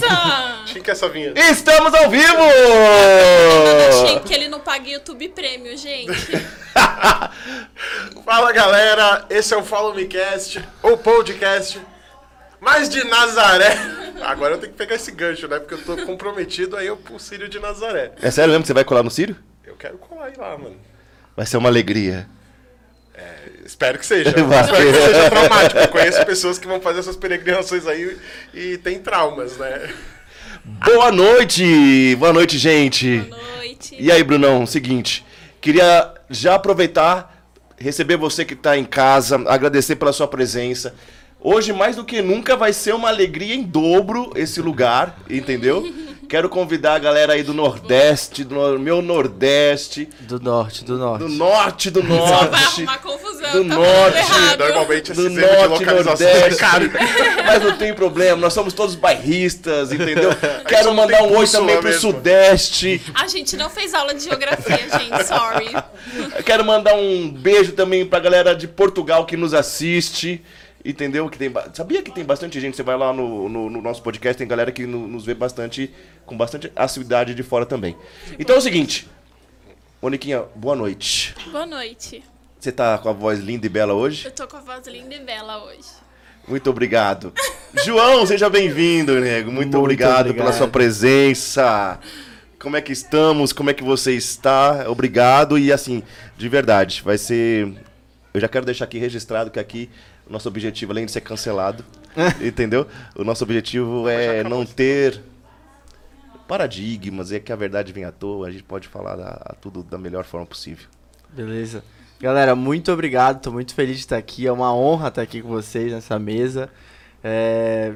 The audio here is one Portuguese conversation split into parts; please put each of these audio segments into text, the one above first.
Nossa! Chique essa vinheta. Estamos ao vivo! Achei que ele não paga YouTube Premium, gente. Fala galera, esse é o Follow Me Cast, o podcast mais de Nazaré. Agora eu tenho que pegar esse gancho, né? Porque eu tô comprometido aí pro Sírio de Nazaré. É sério mesmo que você vai colar no Círio? Eu quero colar aí lá, mano. Vai ser uma alegria. Espero que seja. Vai. Espero que seja traumático. Eu conheço pessoas que vão fazer essas peregrinações aí e tem traumas, né? Boa noite! Boa noite, gente! Boa noite. E aí, Brunão, seguinte, queria já aproveitar, receber você que está em casa, agradecer pela sua presença. Hoje, mais do que nunca, vai ser uma alegria em dobro esse lugar, entendeu? Quero convidar a galera aí do Nordeste, do meu Nordeste, Do norte, do norte. do Norte do Só vai Norte, arrumar confusão. do tá norte. Normalmente do esses erros de Norte localização é Nordeste. caro. Mas não tem problema, nós somos todos bairristas, entendeu? Quero mandar um oi também pro mesmo. Sudeste. A gente não fez aula de geografia, gente. Sorry. Eu quero mandar um beijo também pra galera de Portugal que nos assiste. Entendeu? Que tem, ba- sabia que tem bastante gente? Você vai lá no, no, no nosso podcast, tem galera que no- nos vê bastante, com bastante assiduidade de fora também. Então é o seguinte, Moniquinha, boa noite. Boa noite. Você tá com a voz linda e bela hoje? Eu tô com a voz linda e bela hoje. Muito obrigado. João, seja bem-vindo, nego. Muito, Muito obrigado, pela obrigado. sua presença. Como é que estamos? Como é que você está? Obrigado. E assim, de verdade, vai ser. Eu já quero deixar aqui registrado que aqui o nosso objetivo, além de ser cancelado, entendeu? O nosso objetivo é não ter paradigmas, é que a verdade vem à toa, a gente pode falar a, a tudo da melhor forma possível. Beleza. Galera, muito obrigado. Tô muito feliz de estar aqui. É uma honra estar aqui com vocês nessa mesa. É,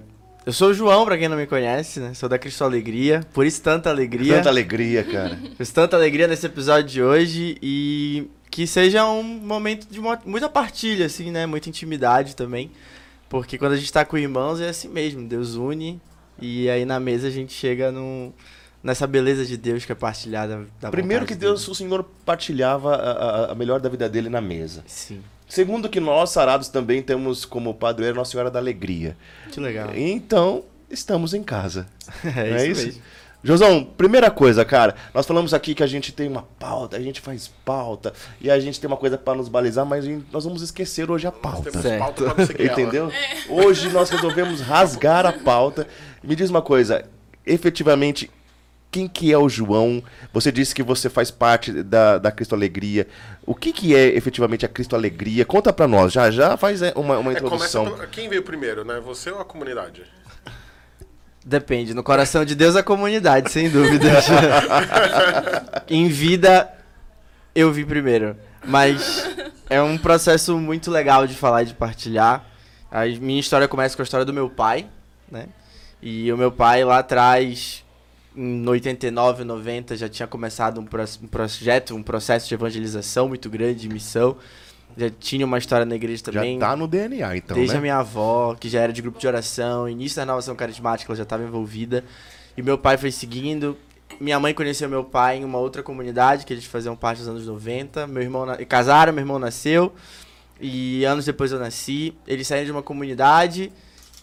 Eu sou o João, pra quem não me conhece, né? Sou da Cristo Alegria. Por isso tanta alegria. Tanta alegria, cara. Por isso tanta alegria nesse episódio de hoje. E que seja um momento de muita partilha, assim, né? Muita intimidade também. Porque quando a gente tá com irmãos é assim mesmo. Deus une. E aí na mesa a gente chega num, nessa beleza de Deus que é partilhada da Primeiro que Deus, dele. o Senhor partilhava a- a melhor da vida dele na mesa. Sim. Segundo que nós, sarados, também temos como padroeira Nossa Senhora da Alegria. Que legal. Então, estamos em casa. É, é isso isso? mesmo. Josão, primeira coisa, cara, nós falamos aqui que a gente tem uma pauta, a gente faz pauta, e a gente tem uma coisa pra nos balizar, mas nós vamos esquecer hoje a pauta. Temos Certo. pauta pra não seguir ela. Entendeu? Hoje nós resolvemos rasgar a pauta. Me diz uma coisa, efetivamente, quem que é o João? Você disse que você faz parte da, da Cristo Alegria. O que que é efetivamente a Cristo Alegria? Conta pra nós, já já faz é, uma, uma É, introdução. pelo- Quem veio primeiro, né? Você ou a comunidade? Depende, no coração de Deus a comunidade, sem dúvida. em vida, eu vi primeiro. Mas é um processo muito legal de falar e de partilhar. A minha história começa com a história do meu pai, né? E o meu pai lá atrás, em 89, 90, já tinha começado um, pro- um projeto, um processo de evangelização muito grande, de missão. Já tinha uma história na igreja Já também. tá no DNA, então, Desde né? a minha avó, que já era de grupo de oração, início da renovação carismática, ela já estava envolvida. E meu pai foi seguindo. Minha mãe conheceu meu pai em uma outra comunidade, que eles faziam parte dos anos 90. Meu irmão na... casaram, meu irmão nasceu. E anos depois eu nasci. Eles saíram de uma comunidade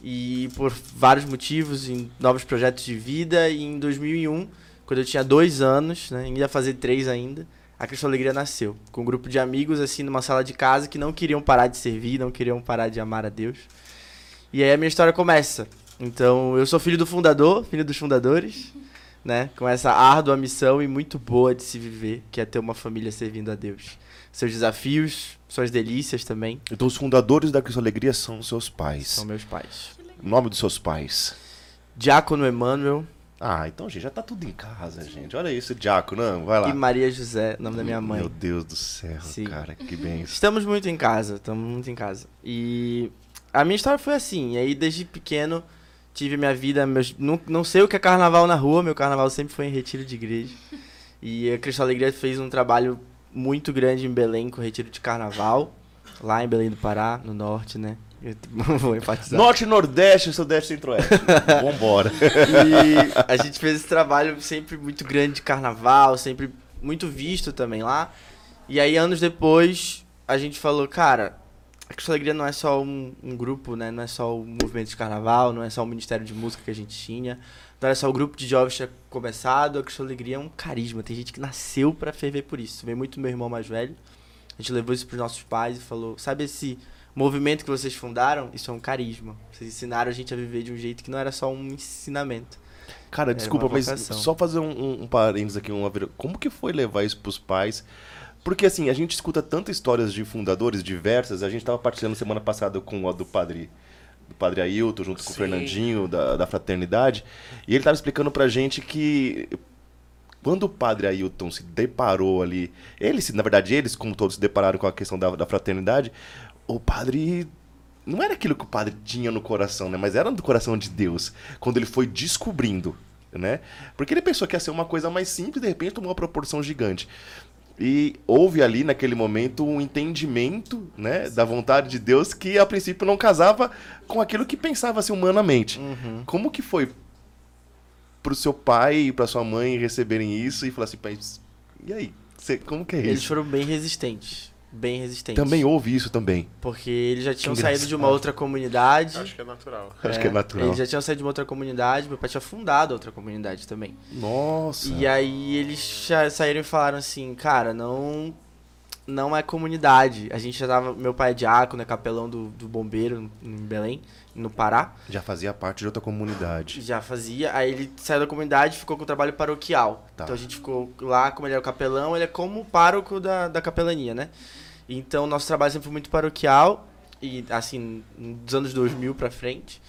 e por vários motivos, em novos projetos de vida. E em 2001, quando eu tinha dois anos, né, ia fazer três ainda, a Cristo Alegria nasceu. Com um grupo de amigos, assim, numa sala de casa que não queriam parar de servir, não queriam parar de amar a Deus. E aí a minha história começa. Então, eu sou filho do fundador, filho dos fundadores, né? Com essa árdua missão e muito boa de se viver, que é ter uma família servindo a Deus. Seus desafios, suas delícias também, Então os fundadores da Cristo Alegria são seus pais. são meus pais. O nome dos seus pais. Diácono Emmanuel Ah, então, gente, já tá tudo em casa, gente. Olha isso, Diácono, não, vai lá. e Maria José, nome da minha mãe. Meu Deus do céu, Sim. cara, que bem. Estamos muito em casa, estamos muito em casa. E a minha história foi assim, e aí desde pequeno tive minha vida, meus, não, não sei o que é carnaval na rua, meu carnaval sempre foi em retiro de igreja. E a Cristo Alegria fez um trabalho muito grande em Belém com retiro de carnaval, lá em Belém do Pará, no norte, né? Eu vou enfatizar. Norte, Nordeste, Sudeste, Centro-Oeste. Vambora. E a gente fez esse trabalho sempre muito grande de carnaval, sempre muito visto também lá. E aí, anos depois, a gente falou, cara, a Cristo Alegria não é só um, um grupo, né? Não é só o movimento de carnaval, não é só o Ministério de Música que a gente tinha. Não era só o grupo de jovens que tinha começado, a Cristo Alegria é um carisma. Tem gente que nasceu pra ferver por isso. Vem muito meu irmão mais velho. A gente levou isso pros nossos pais e falou: sabe esse movimento que vocês fundaram? Isso é um carisma. Vocês ensinaram a gente a viver de um jeito que não era só um ensinamento. Cara, Era desculpa, uma mas só fazer um, um, um parênteses aqui, uma como que foi levar isso pros pais? Porque assim, a gente escuta tantas histórias de fundadores diversas, a gente tava partilhando semana passada com a do padre do padre Ailton, junto com o Sim. Fernandinho, da, da fraternidade, e ele tava explicando pra gente que quando o padre Ailton se deparou ali, eles, na verdade, eles, como todos, se depararam com a questão da, da fraternidade, o padre. Não era aquilo que o padre tinha no coração, né? Mas era do coração de Deus. Quando ele foi descobrindo, né? Porque ele pensou que ia ser uma coisa mais simples de repente tomou uma proporção gigante. E houve ali, naquele momento, um entendimento, né? Da vontade de Deus que, a princípio, não casava com aquilo que pensava-se humanamente. Uhum. Como que foi pro seu pai e pra sua mãe receberem isso e falar assim, pai, e aí? Cê- como que é Eles isso? foram bem resistentes. Bem resistentes. Também houve isso também. Porque eles já tinham saído de uma outra comunidade. Acho que é natural. Acho que é natural. Eles já tinham saído de uma outra comunidade, meu pai tinha fundado outra comunidade também. Nossa. E aí eles já saíram e falaram assim, cara, não não é comunidade. A gente já tava. Meu pai é diácono, é capelão do, do bombeiro em Belém, no Pará. Já fazia parte de outra comunidade. Já fazia. Aí ele saiu da comunidade e ficou com o trabalho paroquial. Tá. Então a gente ficou lá, como ele era o capelão, ele é como o pároco da, da capelania, né? Então nosso trabalho sempre foi muito paroquial. E assim, dos anos 2000 pra frente.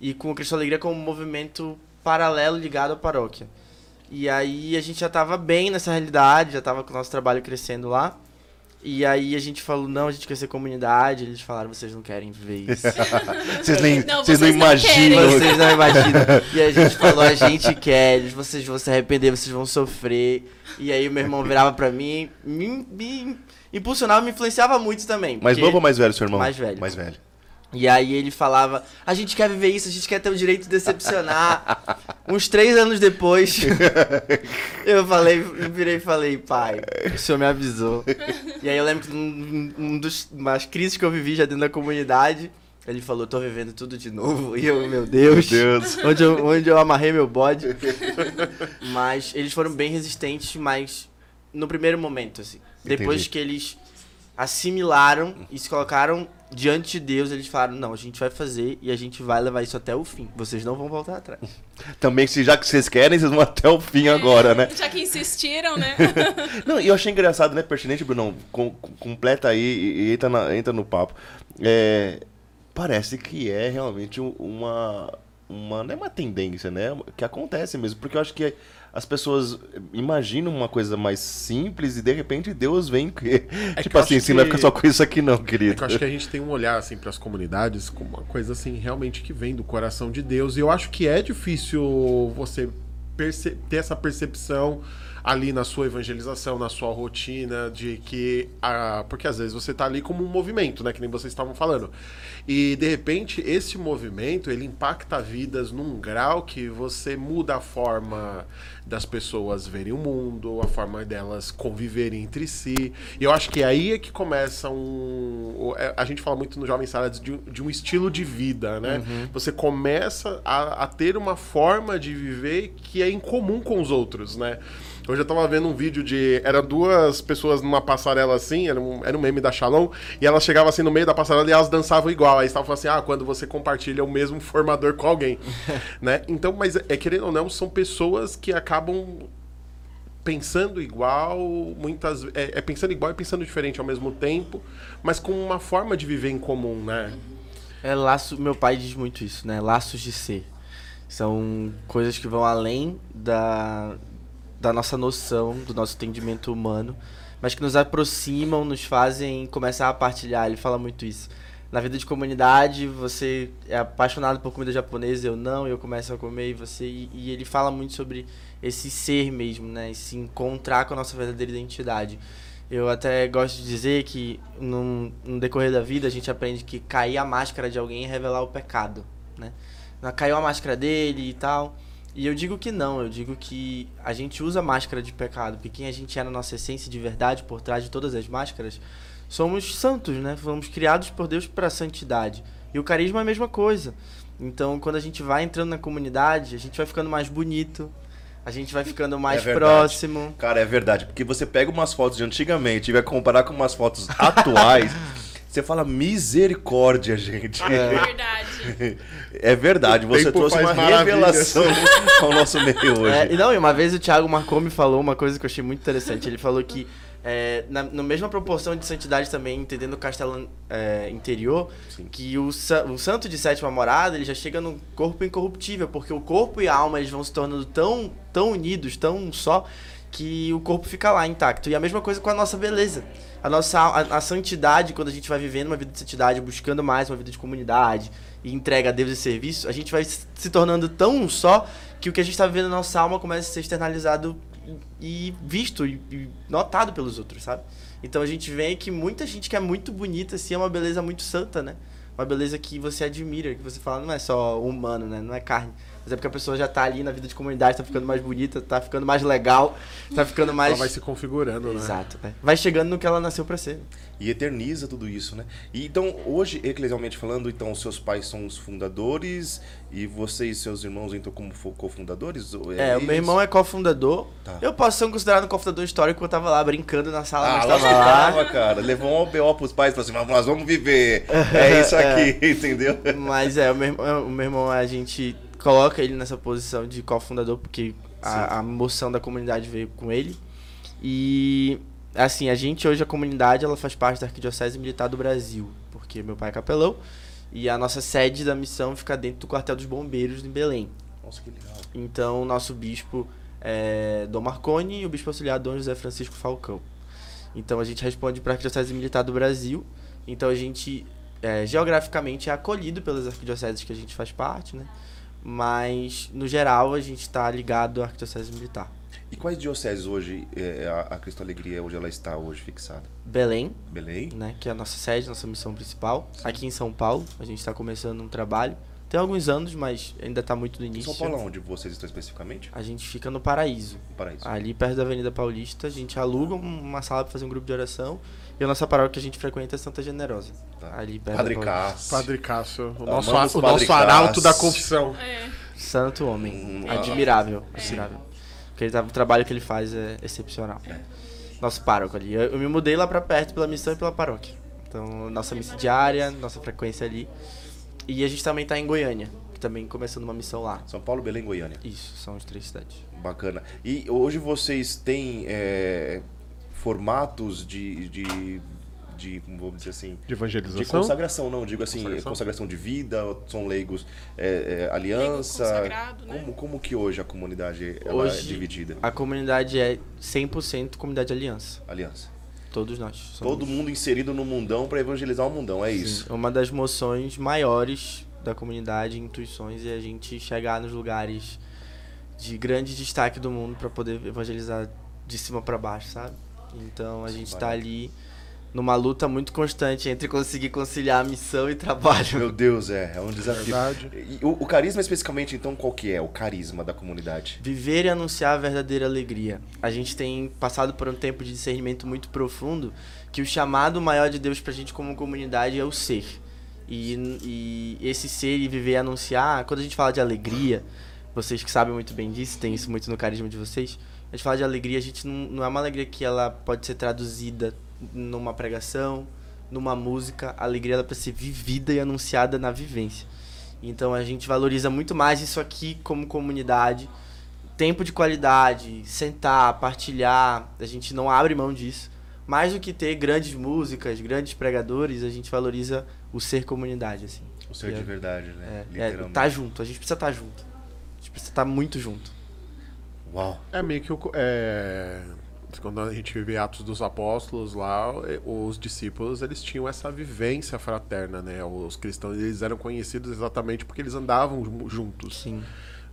E com o Cristo Alegria como um movimento paralelo ligado à paróquia. E aí a gente já tava bem nessa realidade, já tava com o nosso trabalho crescendo lá. E aí a gente falou, não, a gente quer ser comunidade. Eles falaram, vocês não querem viver isso. Vocês nem, Não, vocês não vocês não imaginam. querem. Vocês não imaginam. E a gente falou, a gente quer, vocês vão se arrepender, vocês vão sofrer. E aí o meu irmão virava pra mim, me, me impulsionava, me influenciava muito também. Mais novo ou mais velho, seu irmão? Mais velho. Mais velho. E aí ele falava, a gente quer viver isso, a gente quer ter o direito de decepcionar. Uns três anos depois, eu falei, eu virei e falei, pai, o senhor me avisou. E aí eu lembro que um, um dos umas crises que eu vivi já dentro da comunidade, ele falou, tô vivendo tudo de novo. E eu, meu Deus, Meu Deus. onde, eu, onde eu amarrei meu bode. Mas eles foram bem resistentes, mas no primeiro momento, assim. Depois Entendi. que eles assimilaram e se colocaram diante de Deus, eles falaram: não, a gente vai fazer e a gente vai levar isso até o fim. Vocês não vão voltar atrás. Também, se já que vocês querem, vocês vão até o fim agora, né? Já que insistiram, né? Não, e eu achei engraçado, né? Pertinente, Brunão. Com, com- completa aí e, e entra, na- entra no papo. É, parece que é realmente um- uma. uma não é uma tendência, né? Que acontece mesmo. Porque eu acho que as pessoas imaginam uma coisa mais simples e de repente Deus vem. Que, que tipo assim, você não vai que- ficar só com isso aqui, não, É querido. que eu acho que a gente tem um olhar assim para as comunidades como uma coisa assim realmente que vem do coração de Deus e eu acho que é difícil você ter essa percepção ali na sua evangelização, na sua rotina de que a porque às vezes você tá ali como um movimento, né, que nem vocês estavam falando. E de repente esse movimento, ele impacta vidas num grau que você muda a forma das pessoas verem o mundo, a forma delas conviverem entre si. E eu acho que aí é que começa um. é, A gente fala muito no Jovem Saladas de, um- de um estilo de vida, né? Você começa a, a ter uma forma de viver que é incomum com os outros, né? Hoje eu tava vendo um vídeo de. Eram duas pessoas numa passarela assim, era um, era um meme da Shalom, e elas chegavam assim no meio da passarela e elas dançavam igual. Aí estavam falando assim: ah, quando você compartilha o mesmo formador com alguém. né? Então, mas é querendo ou não, são pessoas que acabam pensando igual, muitas é, é pensando igual e pensando diferente ao mesmo tempo, mas com uma forma de viver em comum, né? É laço, meu pai diz muito isso, né? Laços de ser. São coisas que vão além da, da nossa noção, do nosso entendimento humano, mas que nos aproximam, nos fazem começar a partilhar. Ele fala muito isso. Na vida de comunidade, você é apaixonado por comida japonesa, eu não, eu começo a comer e você. E, e ele fala muito sobre esse ser mesmo, né? Esse encontrar com a nossa verdadeira identidade. Eu até gosto de dizer que no, no decorrer da vida a gente aprende que cair a máscara de alguém é revelar o pecado, né? Caiu a máscara dele e tal. E eu digo que não, eu digo que a gente usa máscara de pecado, porque quem a gente é na nossa essência de verdade, por trás de todas as máscaras, somos santos, né? Fomos criados por Deus para a santidade. E o carisma é a mesma coisa. Então, quando a gente vai entrando na comunidade, a gente vai ficando mais bonito, a gente vai ficando mais É próximo. Cara, é verdade. Porque você pega umas fotos de antigamente e vai comparar com umas fotos atuais. Você fala misericórdia, gente. Verdade. É verdade, você trouxe uma revelação ao nosso meio hoje. É, e não, e uma vez o Thiago Marcou me falou uma coisa que eu achei muito interessante. Ele falou que, é, na, na mesma proporção de santidade também, entendendo o castelo é, interior, Sim. que o, o santo de sétima morada, ele já chega no corpo incorruptível, porque o corpo e a alma eles vão se tornando tão, tão unidos, tão só, que o corpo fica lá intacto. E a mesma coisa com a nossa beleza. A nossa a, a santidade, quando a gente vai vivendo uma vida de santidade, buscando mais uma vida de comunidade e entrega a Deus e serviço, a gente vai se tornando tão um só que o que a gente está vivendo na nossa alma começa a ser externalizado e, e visto e, e notado pelos outros, sabe? Então a gente vê que muita gente que é muito bonita, assim, é uma beleza muito santa, né? Uma beleza que você admira, que você fala, não é só humano, né? Não é carne. Mas é porque a pessoa já tá ali na vida de comunidade, tá ficando mais bonita, tá ficando mais legal, tá ficando mais. Ela vai se configurando, né? Exato. é. Vai chegando no que ela nasceu pra ser. E eterniza tudo isso, né? E então, hoje, eclesialmente falando, então, seus pais são os fundadores e você e seus irmãos, então, como cofundadores? Ou É, o meu irmão é cofundador. Tá. Eu posso ser considerado um cofundador histórico, eu tava lá brincando na sala, Ah, mas lá tava lá. tava, cara. Levou um OBO pros pais e falou assim, "Mas nós vamos viver. É isso aqui, entendeu? Mas é, o meu, irmão- o meu irmão, a gente coloca ele nessa posição de cofundador, porque a, a moção da comunidade veio com ele. E, assim, a gente hoje, a comunidade, ela faz parte da Arquidiocese Militar do Brasil, porque meu pai é capelão, e a nossa sede da missão fica dentro do quartel dos bombeiros em Belém. Nossa, que legal. Então, o nosso bispo é Dom Marconi e o bispo auxiliar Dom José Francisco Falcão. Então, a gente responde para a Arquidiocese Militar do Brasil. Então, a gente, é, geograficamente, é acolhido pelas arquidioceses que a gente faz parte, né? Mas, no geral, a gente está ligado à Arquidiocese Militar. E quais dioceses hoje, é, a, a Cristo Alegria, onde ela está hoje fixada? Belém, Belém? né? Que é a nossa sede, nossa missão principal. Aqui em São Paulo, a gente está começando um trabalho. Tem alguns anos, mas ainda está muito no início. São Paulo, onde vocês estão especificamente? A gente fica no Paraíso. No Paraíso. Ali perto da Avenida Paulista, a gente aluga um- uma sala para fazer um grupo de oração. E a nossa paróquia que a gente frequenta é Santa Generosa. Tá. Ali perto Padre. Cássio. Padre Cássio, o nosso, o Padre nosso arauto da confissão. É. Santo homem. Hum, admirável. Admirável. Porque ele tá- o trabalho que ele faz é excepcional. Nosso pároco ali. Eu, eu me mudei lá pra perto pela missão e pela paróquia. Então, nossa missa diária, nossa frequência ali. E a gente também tá em Goiânia, que também começando uma missão lá. São Paulo, Belém, Goiânia. Isso, são as três cidades. Bacana. E hoje vocês têm é, formatos de, de, de, como vamos dizer assim, De evangelização. de consagração, não, digo assim, Consagração? consagração, de vida, são leigos, é, é, aliança. consagrado, né? como, como que hoje a comunidade ela é Hoje- dividida? A comunidade é 100% comunidade aliança. Aliança. Todos nós. somos- Todo mundo inserido no mundão para evangelizar o mundão, é isso. Sim, Uma das moções maiores da comunidade, intuições, é a gente chegar nos lugares de grande destaque do mundo para poder evangelizar de cima para baixo, sabe? Então a Sim, gente tá barato. ali numa luta muito constante entre conseguir conciliar missão e trabalho. Meu Deus, é, é um desafio. Verdade. E o, o carisma especificamente, então, qual que é? O carisma da comunidade? Viver e anunciar a verdadeira alegria. A gente tem passado por um tempo de discernimento muito profundo que o chamado maior de Deus pra gente como comunidade é o ser. E, e esse ser e viver e anunciar, quando a gente fala de alegria, vocês que sabem muito bem disso, tem isso muito no carisma de vocês, a gente fala de alegria, a gente não, não é uma alegria que ela pode ser traduzida numa pregação, numa música, a alegria ela precisa ser vivida e anunciada na vivência. Então a gente valoriza muito mais isso aqui como comunidade, tempo de qualidade, sentar, partilhar, a gente não abre mão disso. Mais do que ter grandes músicas, grandes pregadores, a gente valoriza o ser comunidade, assim. O ser de É. verdade, né? É, é Literalmente. tá junto, a gente precisa estar junto. A gente precisa estar muito junto. Uau. É meio que o. É... Quando a gente vê Atos dos Apóstolos lá, eh, os discípulos eles tinham essa vivência fraterna, né? Os cristãos eles eram conhecidos exatamente porque eles andavam ju- juntos. Sim.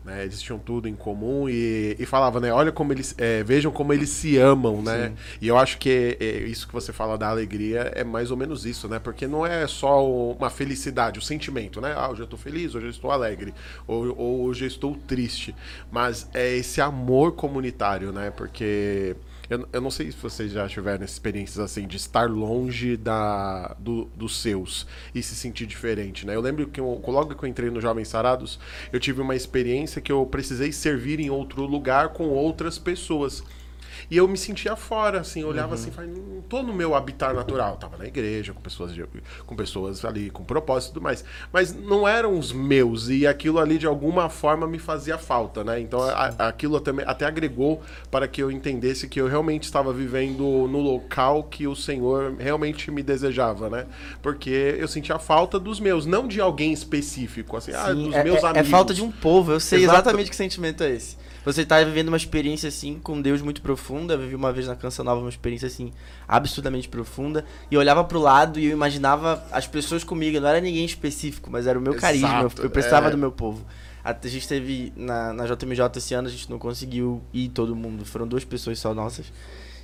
né? Eles tinham tudo em comum e, e falava, né? Olha como eles. é, vejam como eles se amam, né? E eu acho que é, isso que você fala da alegria é mais ou menos isso, né? Porque não é só uma felicidade, o sentimento, né? Ah, hoje eu tô feliz, hoje eu estou alegre, ou, ou hoje eu estou triste. Mas é esse amor comunitário, né? Porque Eu, eu não sei se vocês já tiveram experiências assim de estar longe da, do- dos seus e se sentir diferente, né? Eu lembro que eu, logo que eu entrei no Jovens Sarados, eu tive uma experiência que eu precisei servir em outro lugar com outras pessoas. E eu me sentia fora, assim, olhava assim, falei, não tô no meu habitat natural. Eu tava na igreja, com pessoas, de- com pessoas ali, com propósito e tudo mais. Mas não eram os meus, e aquilo ali, de alguma forma, me fazia falta, né? Então, a- aquilo também até agregou para que eu entendesse que eu realmente estava vivendo no local que o Senhor realmente me desejava, né? Porque eu sentia falta dos meus, não de alguém específico, assim, ah, Sim, dos é, meus é- é amigos. falta de um povo, eu sei Exato. exatamente que sentimento é esse. Você tá vivendo uma experiência assim com Deus muito profunda, eu vivi uma vez na Canção Nova uma experiência assim absurdamente profunda, e eu olhava pro lado e eu imaginava as pessoas comigo, não era ninguém específico, mas era o meu carisma, eu, Exato, eu precisava é. do meu povo. A, a gente teve na, na JMJ esse ano, a gente não conseguiu ir todo mundo, foram duas pessoas só nossas.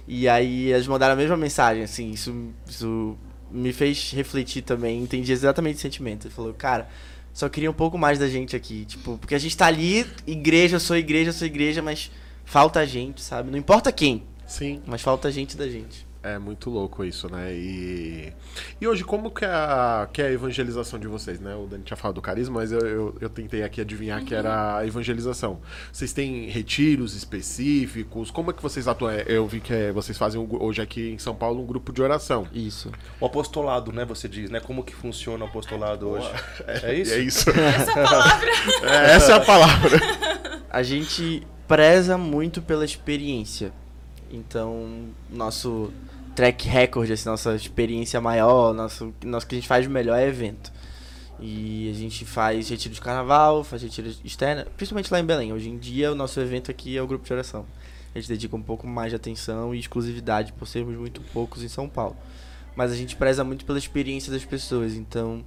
E aí elas mandaram a mesma mensagem, assim, isso, isso me fez refletir também, entendi exatamente o sentimento. Ele falou, cara, só queria um pouco mais da gente aqui, tipo, porque a gente tá ali, igreja, eu sou igreja, eu sou igreja, mas falta gente, sabe? Não importa quem, Sim. mas falta gente da gente. É muito louco isso, né? E, e hoje, como que é, a, que é a evangelização de vocês, né? O Dani tinha falado do carisma, mas eu, eu, eu tentei aqui adivinhar que era a evangelização. Vocês têm retiros específicos? Como é que vocês atuam? É, Eu vi que é, vocês fazem um hoje aqui em São Paulo um grupo de oração. Isso. O apostolado, né? Você diz, né? Como que funciona o apostolado hoje? É isso? É isso. Essa palavra. É, essa é a palavra. A gente preza muito pela experiência. Então, nosso track record, assim, nossa experiência maior, nosso, nosso que a gente faz melhor é evento. E a gente faz retiro de carnaval, faz retiro externa, principalmente lá em Belém. Hoje em dia, o nosso evento aqui é o grupo de oração. A gente dedica um pouco mais de atenção e exclusividade por sermos muito poucos em São Paulo. Mas a gente preza muito pela experiência das pessoas. Então,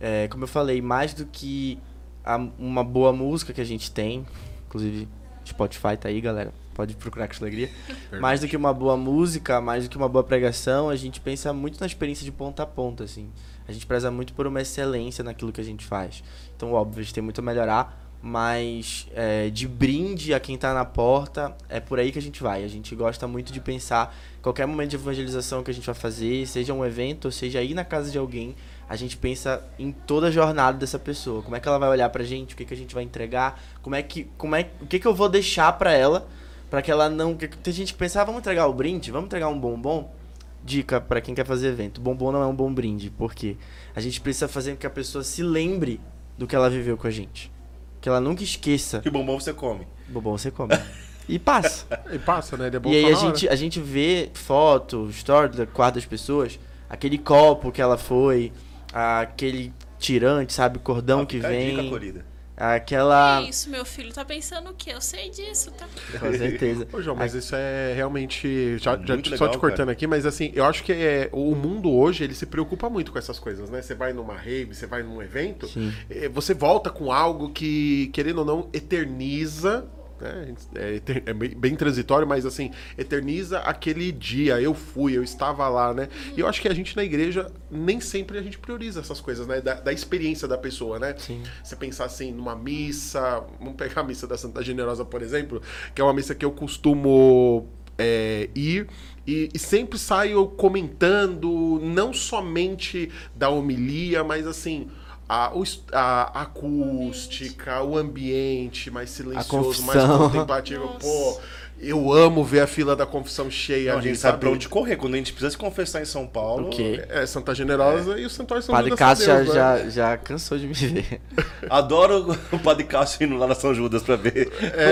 é, como eu falei, mais do que a- uma boa música que a gente tem, inclusive Spotify tá aí, galera. Pode procurar com alegria. Mais do que uma boa música, mais do que uma boa pregação, a gente pensa muito na experiência de ponta a ponta, assim. A gente preza muito por uma excelência naquilo que a gente faz. Então, óbvio, a gente tem muito a melhorar, mas é, de brinde a quem tá na porta, é por aí que a gente vai. A gente gosta muito de pensar qualquer momento de evangelização que a gente vai fazer, seja um evento, ou seja ir na casa de alguém, a gente pensa em toda a jornada dessa pessoa. Como é que ela vai olhar pra gente, o que, que a gente vai entregar, como é que, como é, o que, que eu vou deixar pra ela, pra que ela não... que- Tem gente que pensa, ah, vamos entregar o brinde, vamos entregar um bombom. Dica pra quem quer fazer evento, bombom não é um bom brinde, porque a gente precisa fazer com que a pessoa se lembre do que ela viveu com a gente. Que ela nunca esqueça. Que bombom você come. Bombom você come. E passa. E passa, né? Ele é bom E aí a gente, a gente vê foto, story do quarto das pessoas, aquele copo que ela foi, aquele tirante, sabe, cordão que a dica, vem, Corrida. aquela... Que isso, meu filho tá pensando o quê? Eu sei disso, tá? Com certeza. Ô, João, mas isso é realmente. Já, já Muito só legal, te cortando cara. aqui, mas assim, eu acho que é, o mundo hoje ele se preocupa muito com essas coisas, né? Você vai numa rave, você vai num evento, Sim. eh, você volta com algo que, querendo ou não, eterniza. Né? É, é bem, bem transitório, mas assim, eterniza aquele dia. Eu fui, eu estava lá, né? E eu acho que a gente na igreja nem sempre a gente prioriza essas coisas, né? Da, da experiência da pessoa, né? Sim. Você pensar assim, numa missa, vamos pegar a missa da Santa Generosa, por exemplo, que é uma missa que eu costumo é, ir e, e sempre saio comentando não somente da homilia, mas assim. A, a acústica, o ambiente mais silencioso, mais contemplativo. Pô, eu amo ver a fila da confissão cheia. Não, a gente sabe pra onde correr. Quando a gente precisa se confessar em São Paulo. O quê? É, Santa Generosa e o Santuário São Padre Judas Cássio já, Tadeu, né? já, já cansou de me ver. Adoro o Padre Cássio indo lá na São Judas pra ver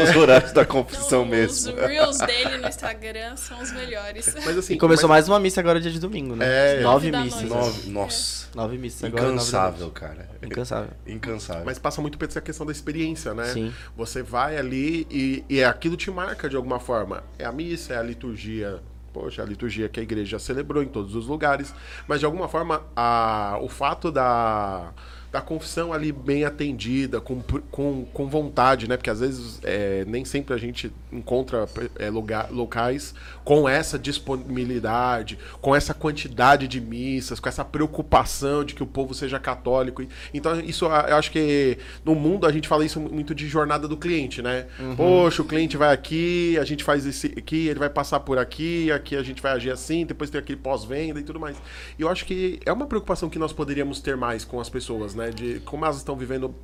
os horários da confissão Então, mesmo. Os reels dele no Instagram são os melhores. Mas assim, E começou mas- mais uma missa agora dia de domingo, né? É. Nove missas. Nove, nossa. Nove missas agora. nove da Incansável, cara. Incansável. Incansável. Mas passa muito por essa questão da experiência, né? Sim. Você vai ali e, e aquilo te marca de alguma forma. É a missa, é a liturgia. Poxa, a liturgia que a igreja celebrou em todos os lugares. Mas de alguma forma, a, o fato da, da confissão ali bem atendida, com, com, com vontade, né? Porque às vezes é, nem sempre a gente encontra é, lugar, locais com essa disponibilidade, com essa quantidade de missas, com essa preocupação de que o povo seja católico. Então, isso eu acho que no mundo a gente fala isso muito de jornada do cliente, né? Uhum. Poxa, o cliente vai aqui, a gente faz esse aqui, ele vai passar por aqui, aqui a gente vai agir assim, depois tem aquele pós-venda e tudo mais. E eu acho que é uma preocupação que nós poderíamos ter mais com as pessoas, né? Né? De como elas estão vivendo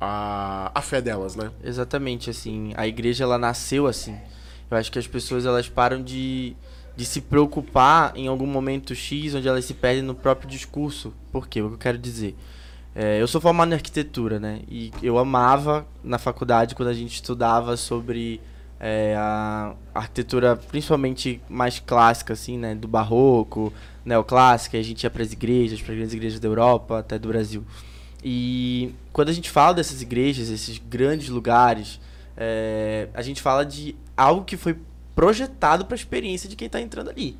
a, a fé delas, né? Exatamente, assim. A igreja, ela nasceu assim. Eu acho que as pessoas, elas param de, de se preocupar em algum momento X, onde elas se perdem no próprio discurso. Por quê? O que eu quero dizer? É, eu sou formado em arquitetura, né? E eu amava na faculdade quando a gente estudava sobre é, a arquitetura, principalmente mais clássica, assim, né? Do barroco, neoclássica. A gente ia para as igrejas, para as grandes igrejas da Europa, até do Brasil. E quando a gente fala dessas igrejas, esses grandes lugares, é, a gente fala de algo que foi projetado para a experiência de quem está entrando ali.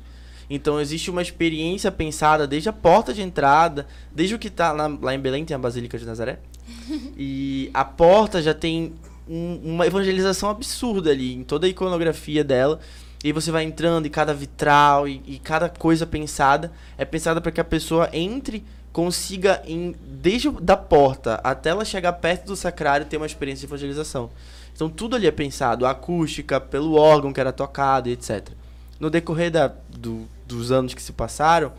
Então existe uma experiência pensada desde a porta de entrada, desde o que está lá, lá, em Belém tem a Basílica de Nazaré. e a porta já tem um, uma evangelização absurda ali em toda a iconografia dela. E você vai entrando e cada vitral e, e cada coisa pensada é pensada para que a pessoa entre consiga, em, desde da porta até ela chegar perto do sacrário, ter uma experiência de evangelização. Então tudo ali é pensado, a acústica, pelo órgão que era tocado, etc. No decorrer da, do, dos anos que se passaram,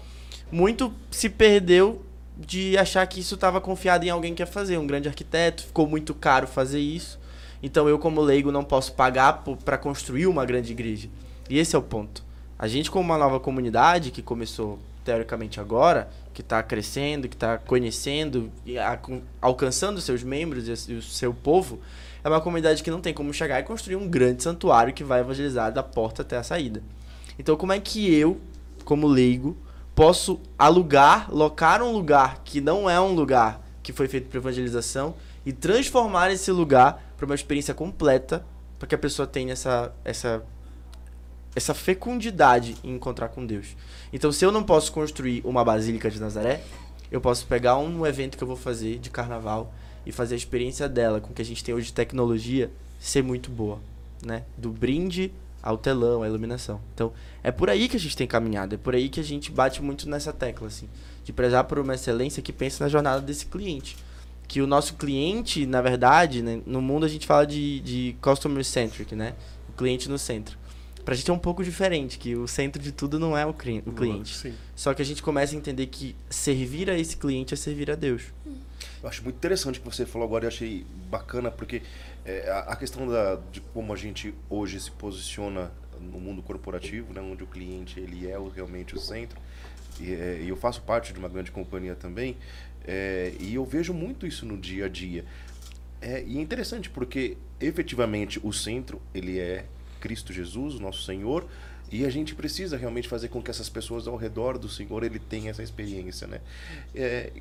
muito se perdeu de achar que isso estava confiado em alguém que ia fazer, um grande arquiteto, ficou muito caro fazer isso. Então eu, como leigo, não posso pagar para construir uma grande igreja. E esse é o ponto. A gente, como uma nova comunidade que começou teoricamente agora, que está crescendo, que está conhecendo e alcançando seus membros e, o seu povo, é uma comunidade que não tem como chegar e construir um grande santuário que vai evangelizar da porta até a saída. Então, como é que eu, como leigo, posso alugar, locar um lugar que não é um lugar que foi feito para evangelização e transformar esse lugar para uma experiência completa, para que a pessoa tenha essa, essa essa fecundidade em encontrar com Deus. Então, se eu não posso construir uma basílica de Nazaré, eu posso pegar um evento que eu vou fazer de carnaval e fazer a experiência dela com o que a gente tem hoje de tecnologia ser muito boa, né? Do brinde ao telão, à iluminação. Então, é por aí que a gente tem caminhado, é por aí que a gente bate muito nessa tecla, assim, de prezar por uma excelência que pensa na jornada desse cliente. Que o nosso cliente, na verdade, né, no mundo a gente fala de, de customer centric, né? O cliente no centro pra gente é um pouco diferente, que o centro de tudo não é o, cli o cliente. Sim. Só que a gente começa a entender que servir a esse cliente é servir a Deus. Eu acho muito interessante o que você falou agora, eu achei bacana, porque é, a, a, questão da, de como a gente hoje se posiciona no mundo corporativo, né, onde o cliente ele é realmente o centro, e, é, eu faço parte de uma grande companhia também, é, e eu vejo muito isso no dia a dia. É, e é interessante porque efetivamente o centro ele é Cristo Jesus, nosso Senhor, e a gente precisa realmente fazer com que essas pessoas ao redor do Senhor ele tenham essa experiência, né? É,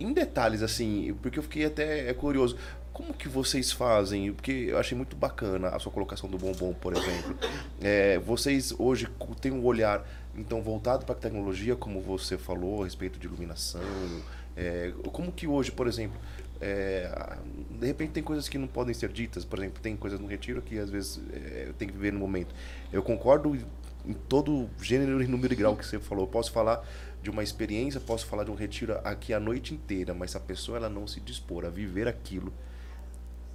em detalhes assim, porque eu fiquei até é curioso, como que vocês fazem? Porque eu achei muito bacana a sua colocação do bombom, por exemplo. É, vocês hoje têm um olhar então voltado para a tecnologia, como você falou, a respeito de iluminação. É, como que hoje, por exemplo, é, de repente tem coisas que não podem ser ditas, por exemplo, tem coisas no retiro que às vezes é, tem que viver no momento. Eu concordo em todo gênero e número e grau que você falou. Eu posso falar de uma experiência, posso falar de um retiro aqui a noite inteira, mas se a pessoa ela não se dispor a viver aquilo,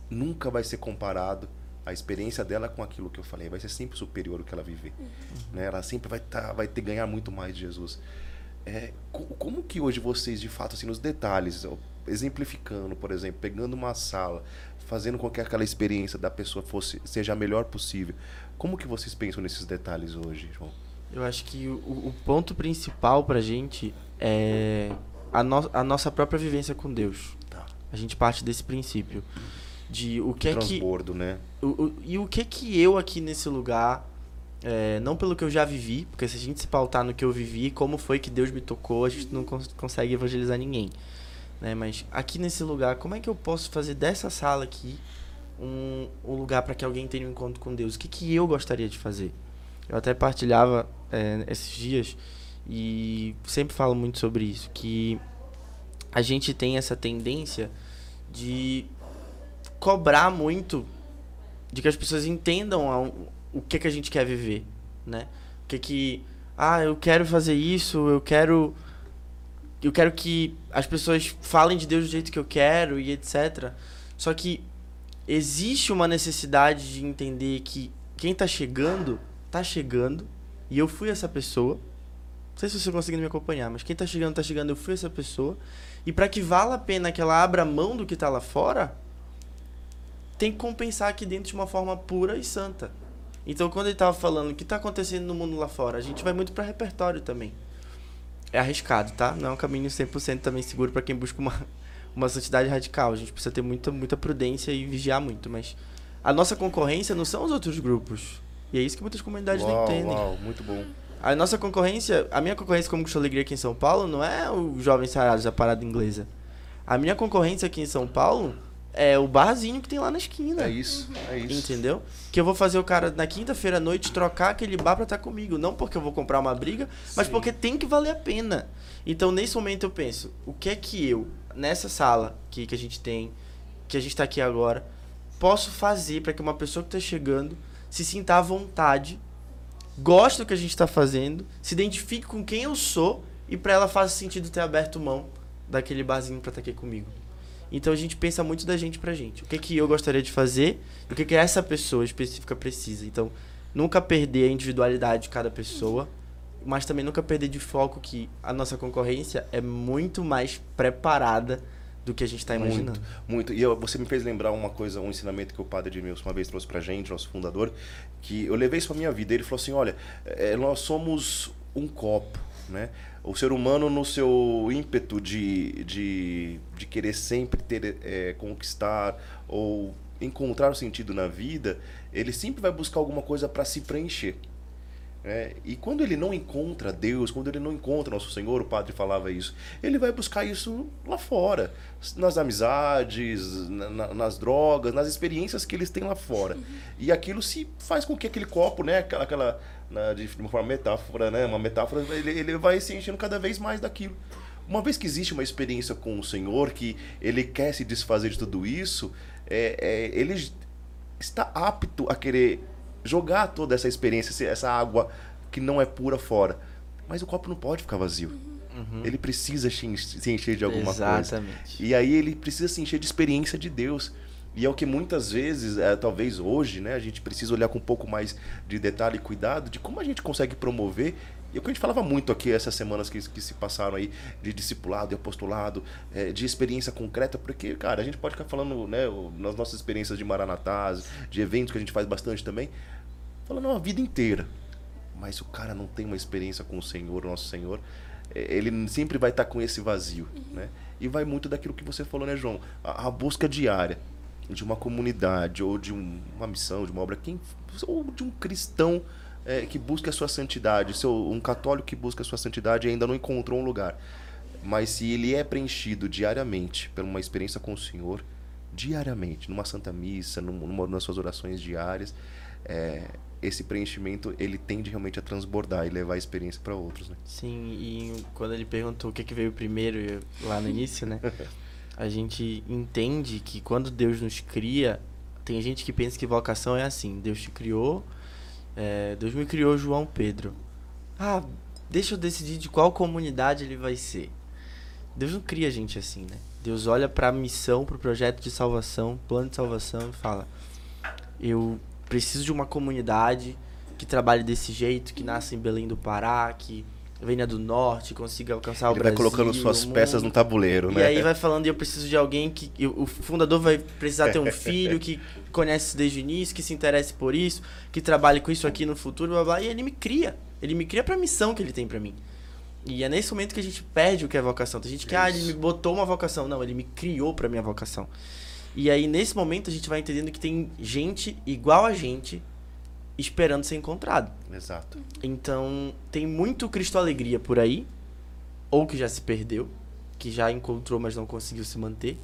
nunca vai ser comparado a experiência dela com aquilo que eu falei. Vai ser sempre superior o que ela viver. Uhum. Né? Ela sempre vai, tá, vai ter ganhar muito mais de Jesus. É, como que hoje vocês, de fato, assim, nos detalhes, exemplificando, por exemplo, pegando uma sala, fazendo com que aquela experiência da pessoa fosse seja a melhor possível. Como que vocês pensam nesses detalhes hoje, João? Eu acho que o, o ponto principal pra gente é a, no, a nossa própria vivência com Deus. Tá. A gente parte desse princípio de o que Transbordo, é que né? O, o, e o que que eu aqui nesse lugar é, não pelo que eu já vivi, porque se a gente se pautar no que eu vivi, como foi que Deus me tocou, a gente não cons consegue evangelizar ninguém né? Mas aqui nesse lugar, como é que eu posso fazer dessa sala aqui um, um lugar para que alguém tenha um encontro com Deus? O que, que eu gostaria de fazer? Eu até partilhava é, esses dias e sempre falo muito sobre isso, que a gente tem essa tendência de cobrar muito de que as pessoas entendam a- o que que a gente quer viver, né? O que que ah, eu quero fazer isso, eu quero eu quero que as pessoas falem de Deus do jeito que eu quero e etc. Só que existe uma necessidade de entender que quem tá chegando, tá chegando, e eu fui essa pessoa. Não sei se você conseguindo me acompanhar, mas quem tá chegando, tá chegando, eu fui essa pessoa. E para que vala a pena que ela abra mão do que tá lá fora, tem que compensar aqui dentro de uma forma pura e santa. Então, quando ele tava falando o que tá acontecendo no mundo lá fora, a gente vai muito para repertório também. É arriscado, tá? Não é um caminho 100% também seguro para quem busca uma, uma santidade radical. A gente precisa ter muita, muita prudência e vigiar muito. Mas a nossa concorrência não são os outros grupos. E é isso que muitas comunidades não Uau, entendem. uau, muito bom. A nossa concorrência, a minha concorrência como Cristo Alegria aqui em São Paulo não é o Jovens Sarados da parada inglesa. A minha concorrência aqui em São Paulo é o barzinho que tem lá na esquina. É isso, é isso. Entendeu? Que eu vou fazer o cara na quinta-feira à noite trocar aquele bar pra estar comigo. Não porque eu vou comprar uma briga, mas Sim. porque tem que valer a pena. Então, nesse momento, eu penso: o que é que eu, nessa sala que, que a gente tem, que a gente tá aqui agora, posso fazer para que uma pessoa que tá chegando se sinta à vontade, goste do que a gente tá fazendo, se identifique com quem eu sou e para ela faça sentido ter aberto mão daquele barzinho pra estar aqui comigo. Então a gente pensa muito da gente pra gente. O que que eu gostaria de fazer e o que que essa pessoa específica precisa. Então, nunca perder a individualidade de cada pessoa, mas também nunca perder de foco que a nossa concorrência é muito mais preparada do que a gente tá imaginando. Muito. E eu- você me fez lembrar uma coisa, um ensinamento que o padre Edmilson uma vez trouxe pra gente, nosso fundador, que eu levei isso pra minha vida. Ele falou assim: olha, é, nós somos um copo, né? O ser humano, no seu ímpeto de, de, de querer sempre ter, é, conquistar ou encontrar o sentido na vida, ele sempre vai buscar alguma coisa para se preencher. né? E quando ele não encontra Deus, quando ele não encontra Nosso Senhor, o padre falava isso, ele vai buscar isso lá fora, nas amizades, na- na- nas drogas, nas experiências que eles têm lá fora. E aquilo se faz com que aquele copo, né, aquela, aquela na- de uma forma metáfora, né, uma metáfora, ele, ele vai se enchendo cada vez mais daquilo. Uma vez que existe uma experiência com o Senhor, que ele quer se desfazer de tudo isso, é, é, ele está apto a querer jogar toda essa experiência, essa água que não é pura fora. Mas o copo não pode ficar vazio. Ele precisa se enche- se encher de alguma coisa. Exatamente. E aí ele precisa se encher de experiência de Deus. E é o que muitas vezes, é, talvez hoje, né, a gente precisa olhar com um pouco mais de detalhe e cuidado de como a gente consegue promover. E é o que a gente falava muito aqui essas semanas que, que se passaram aí, de discipulado, de apostolado, é, de experiência concreta, porque, cara, a gente pode ficar falando, né, nas nossas experiências de Maranatás, de eventos que a gente faz bastante também, falando a vida inteira. Mas o cara não tem uma experiência com o Senhor, o nosso Senhor, é, ele sempre vai estar com esse vazio, né? E vai muito daquilo que você falou, né, João? A, a busca diária de uma comunidade ou de um- uma missão, de uma obra, quem, ou de um cristão é, que busca a sua santidade, seu, um católico que busca a sua santidade e ainda não encontrou um lugar. Mas se ele é preenchido diariamente por uma experiência com o Senhor, diariamente, numa santa missa, num- numa, nas suas orações diárias, é, esse preenchimento ele tende realmente a transbordar e levar a experiência para outros, né? Sim, e quando ele perguntou o que, que veio primeiro lá no início, né? A gente entende que quando Deus nos cria, tem gente que pensa que vocação é assim: Deus te criou, é, Deus me criou João Pedro. Ah, deixa eu decidir de qual comunidade ele vai ser. Deus não cria a gente assim, né? Deus olha pra missão, pro projeto de salvação, plano de salvação e fala: Eu preciso de uma comunidade que trabalhe desse jeito, que nasce em Belém do Pará, que venha do norte, consiga alcançar o Ele vai Brasil. colocando suas o peças no tabuleiro, E né? aí vai falando, e eu preciso de alguém que. eu- O fundador vai precisar ter um filho que conhece isso desde o início, que se interesse por isso, que trabalhe com isso aqui no futuro, blá blá. E ele me cria. Ele me cria pra missão que ele tem pra mim. E é nesse momento que a gente perde o que é vocação. Tem gente que, ah, ele me botou uma vocação. Não, ele me criou pra minha vocação. E aí, nesse momento, a gente vai entendendo que tem gente igual a gente esperando ser encontrado. Exato. Então, tem muito Cristo Alegria por aí, ou que já se perdeu, que já encontrou, mas não conseguiu se manter,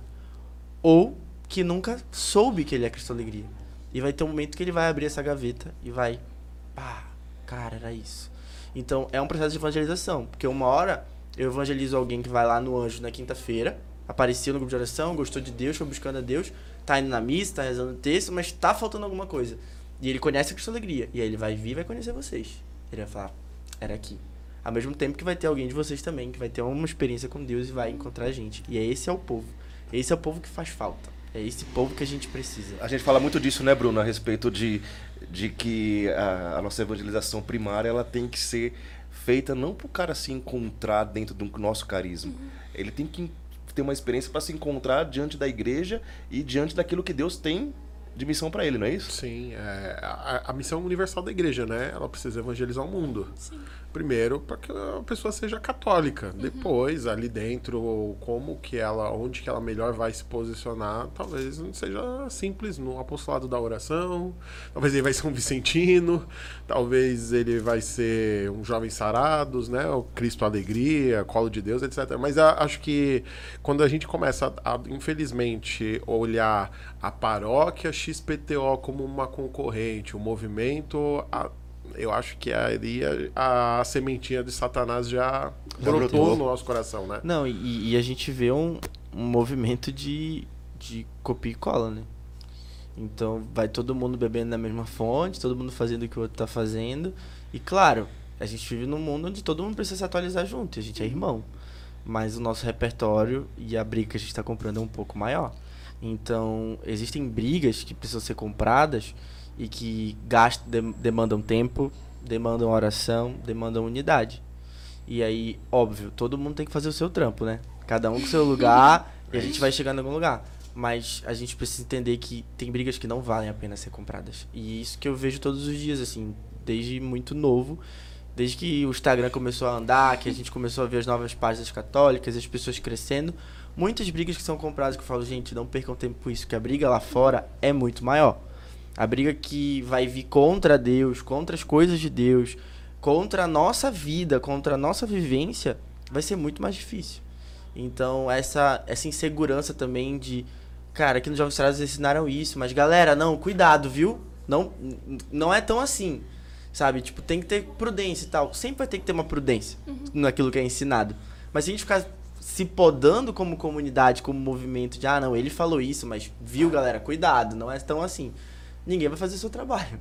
ou que nunca soube que ele é Cristo Alegria. E vai ter um momento que ele vai abrir essa gaveta e vai, pá, cara, era isso. Então, é um processo de evangelização, porque uma hora Eu evangelizo alguém que vai lá no anjo na quinta-feira, apareceu no grupo de oração, gostou de Deus, foi buscando a Deus, tá indo na missa, tá rezando o texto, mas tá faltando alguma coisa. E ele conhece a Cristo Alegria. E aí ele vai vir e vai conhecer vocês. Ele vai falar, era aqui. Ao mesmo tempo que vai ter alguém de vocês também, que vai ter uma experiência com Deus e vai encontrar a gente. E é esse é o povo. Esse é o povo que faz falta. É esse povo que a gente precisa. A gente fala muito disso, né, Bruno, a respeito de, de que a, a nossa evangelização primária ela tem que ser feita não para o cara se encontrar dentro do nosso carisma. Ele tem que ter uma experiência para se encontrar diante da igreja e diante daquilo que Deus tem de missão para ele, não é isso? Sim, é, a, a missão universal da igreja, né? Ela precisa evangelizar o mundo. Sim. Primeiro, para que a pessoa seja católica. Depois, ali dentro, como que ela, onde que ela melhor vai se posicionar, talvez não seja simples no apostolado da oração. Talvez ele vai ser um vicentino, talvez ele vai ser um jovem sarados, né? O Cristo Alegria, Colo de Deus, etc. Mas acho que quando a gente começa a, a, infelizmente, olhar a paróquia XPTO como uma concorrente, o movimento, a- eu acho que ali a, a sementinha de Satanás já, Já brotou brotou. no nosso coração, né? Não, e, e a gente vê um, um movimento de, de copia e cola, né? Então vai todo mundo bebendo na mesma fonte, todo mundo fazendo o que o outro tá fazendo. E claro, a gente vive num mundo onde todo mundo precisa se atualizar junto, e a gente é irmão. Mas o nosso repertório e a briga que a gente está comprando é um pouco maior. Então, existem brigas que precisam ser compradas e que gastam, dem- demandam tempo, demandam oração, demandam unidade. E aí, óbvio, todo mundo tem que fazer o seu trampo, né? Cada um com o seu lugar e a gente vai chegando em algum lugar. Mas a gente precisa entender que tem brigas que não valem a pena ser compradas. E isso que eu vejo todos os dias, assim, desde muito novo. Desde que o Instagram começou a andar, que a gente começou a ver as novas páginas católicas, as pessoas crescendo. Muitas brigas que são compradas que eu falo, gente, não percam tempo com isso, que a briga lá fora é muito maior. A briga que vai vir contra Deus, contra as coisas de Deus, contra a nossa vida, contra a nossa vivência, vai ser muito mais difícil. Então, essa, essa insegurança também de. Cara, aqui nos Jovens Estradas ensinaram isso, mas galera, não, cuidado, viu? Não, não é tão assim. Sabe? Tipo, tem que ter prudência e tal. Sempre vai ter que ter uma prudência naquilo que é ensinado. Mas se a gente ficar se podando como comunidade, como movimento de, ah, não, ele falou isso, mas viu, galera, cuidado, não é tão assim. Ninguém vai fazer o seu trabalho.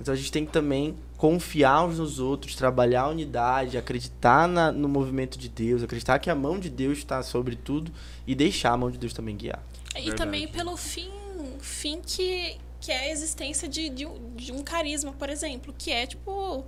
Então a gente tem que também confiar uns nos outros, trabalhar a unidade, acreditar na- no movimento de Deus, acreditar que a mão de Deus está sobre tudo e deixar a mão de Deus também guiar. E Verdade. também pelo fim, fim que, que é a existência de, de, um- de um carisma, por exemplo, que é tipo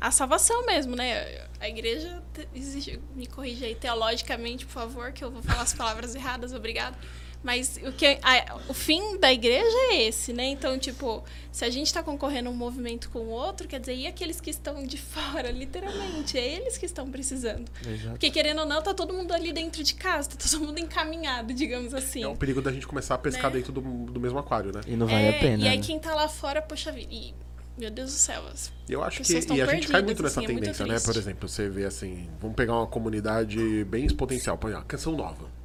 a salvação mesmo, né? A igreja exige, me corrija aí teologicamente, por favor, que eu vou falar as palavras erradas, obrigado. Mas o, que, a- o fim da igreja é esse, né? Então, tipo, se a gente tá concorrendo um movimento com o outro, quer dizer, e aqueles que estão de fora, literalmente, é eles que estão precisando. Porque, querendo ou não, tá todo mundo ali dentro de casa, tá todo mundo encaminhado, digamos assim. É um perigo da gente começar a pescar Né? dentro do, do mesmo aquário, né? E não vale É, a pena. E aí né? quem tá lá fora, poxa vida. E, meu Deus do céu. as- Eu acho que e a gente cai muito nessa assim, é muito tendência, né? Por exemplo, você vê assim, vamos pegar uma comunidade bem exponencial, põe ó, canção nova.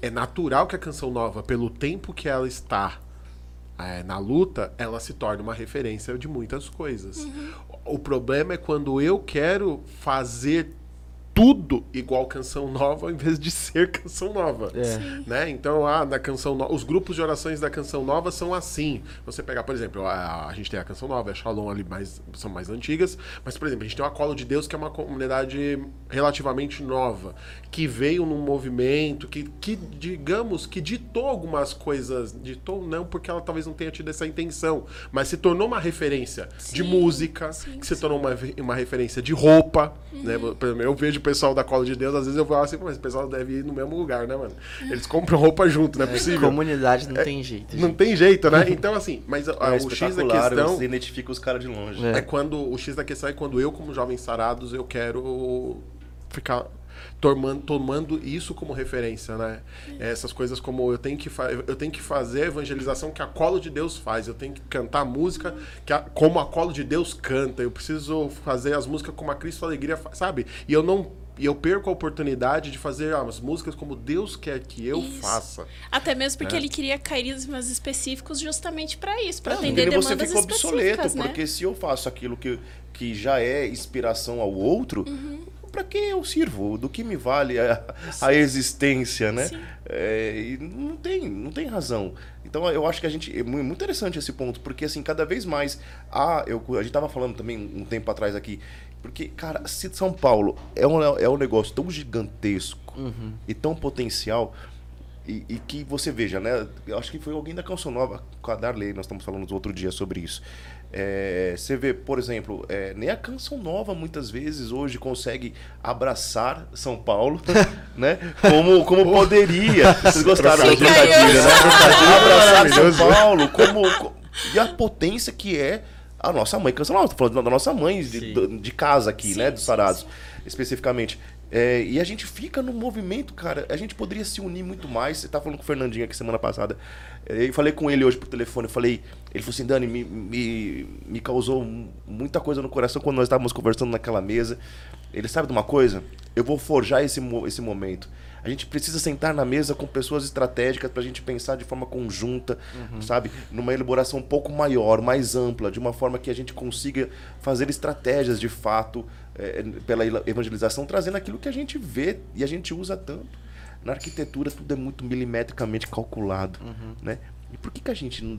É natural que a canção nova, pelo tempo que ela está é, na luta, ela se torne uma referência de muitas coisas. Uhum. O problema é quando eu quero fazer tudo igual canção nova, ao invés de ser canção nova. É. Né? Então, ah, na canção no... os grupos de orações da canção nova são assim. Você pegar, por exemplo, a, a gente tem a canção nova, a Shalom ali mais, são mais antigas, mas, por exemplo, a gente tem o Colo de Deus, que é uma comunidade relativamente nova, que veio num movimento que, que digamos, que ditou algumas coisas, ditou não porque ela talvez não tenha tido essa intenção, mas se tornou uma referência de Sim, música, sim, que se sim. tornou uma, uma referência de roupa, né? Por exemplo, eu vejo pessoal da Colo de Deus, às vezes eu falo assim, mas o pessoal deve ir no mesmo lugar, né, mano? Eles compram roupa junto, não é possível. Comunidade não tem jeito. Não gente. tem jeito, né? Então, assim, mas É o X da questão você identifica os caras de longe. É. é quando o X da questão é quando eu, como jovens sarados, eu quero ficar tomando, tomando isso como referência, né? Essas coisas como eu tenho que fa- eu tenho que fazer a evangelização que a colo de Deus faz, eu tenho que cantar música que a- como a colo de Deus canta, eu preciso fazer as músicas como a Cristo Alegria faz, sabe? E eu não e eu perco a oportunidade de fazer ah, as músicas como Deus quer que eu Isso. faça. Até mesmo porque É. ele queria carismas específicos justamente pra isso, Não, atender porque você demandas fica obsoleto, né? porque se eu faço aquilo que, que já é inspiração ao outro, Uhum. para que eu sirvo? Do que me vale a, a existência, né? É, e não tem, não tem razão. Então eu acho que a gente é mu- muito interessante esse ponto, porque assim, cada vez mais ah, eu, a gente tava falando também um tempo atrás aqui, porque cara, se São Paulo é um, é um negócio tão gigantesco e tão potencial e, e que você veja, né? Eu acho que foi alguém da Canção Nova, com a Darley, nós estamos falando outro dia sobre isso. É, você vê, por exemplo, é, nem a Canção Nova muitas vezes hoje consegue abraçar São Paulo, né? Como, como poderia. Vocês gostaram da aí, né? ó. Abraçar São. Paulo, como, co- e a potência que é a nossa mãe Canção Nova. Tô falando da nossa mãe de, de casa aqui, Sim, né? Dos Sarados, especificamente. É, e a gente fica no movimento, cara. A gente poderia se unir muito mais. Você tá falando com o Fernandinho aqui semana passada. É, Eu falei com ele hoje por telefone. Eu falei, ele falou assim: Dani, me, me, me causou muita coisa no coração quando nós estávamos conversando naquela mesa. Ele sabe de uma coisa? Eu vou forjar esse, esse momento. A gente precisa sentar na mesa com pessoas estratégicas pra gente pensar de forma conjunta, sabe? Numa elaboração um pouco maior, mais ampla, de uma forma que a gente consiga fazer estratégias de fato eh, pela ela- evangelização, trazendo aquilo que a gente vê e a gente usa tanto. Na arquitetura tudo é muito milimetricamente calculado, né? E por que, que a gente não,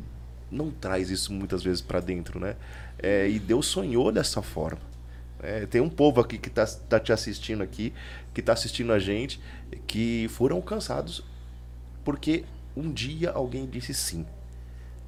não traz isso muitas vezes pra dentro, né? Eh, e Deus sonhou dessa forma. É, tem um povo aqui que está tá te assistindo aqui, que está assistindo a gente, que foram alcançados porque um dia alguém disse sim.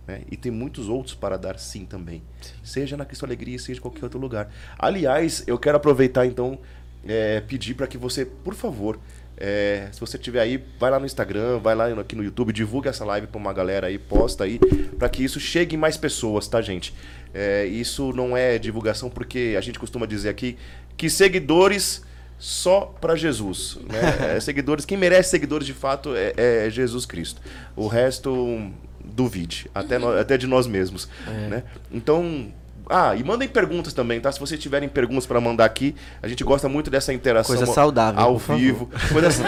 né? E tem muitos outros para dar sim também. Seja na Cristo Alegria, seja em qualquer outro lugar. Aliás, eu quero aproveitar então, é, pedir para que você, por favor, é, se você estiver aí, vai lá no Instagram, vai lá aqui no YouTube, divulga essa live para uma galera aí, posta aí, para que isso chegue em mais pessoas, tá, gente? É, isso não é divulgação porque a gente costuma dizer aqui que seguidores só para Jesus. Né? É, seguidores, quem merece seguidores de fato é, é Jesus Cristo. O resto, hum, duvide, até, nó- até de nós mesmos. Né? Então. Ah, e mandem perguntas também, tá? Se vocês tiverem perguntas para mandar aqui, a gente gosta muito dessa interação Coisa saudável, ao favor. vivo. Coisa assim,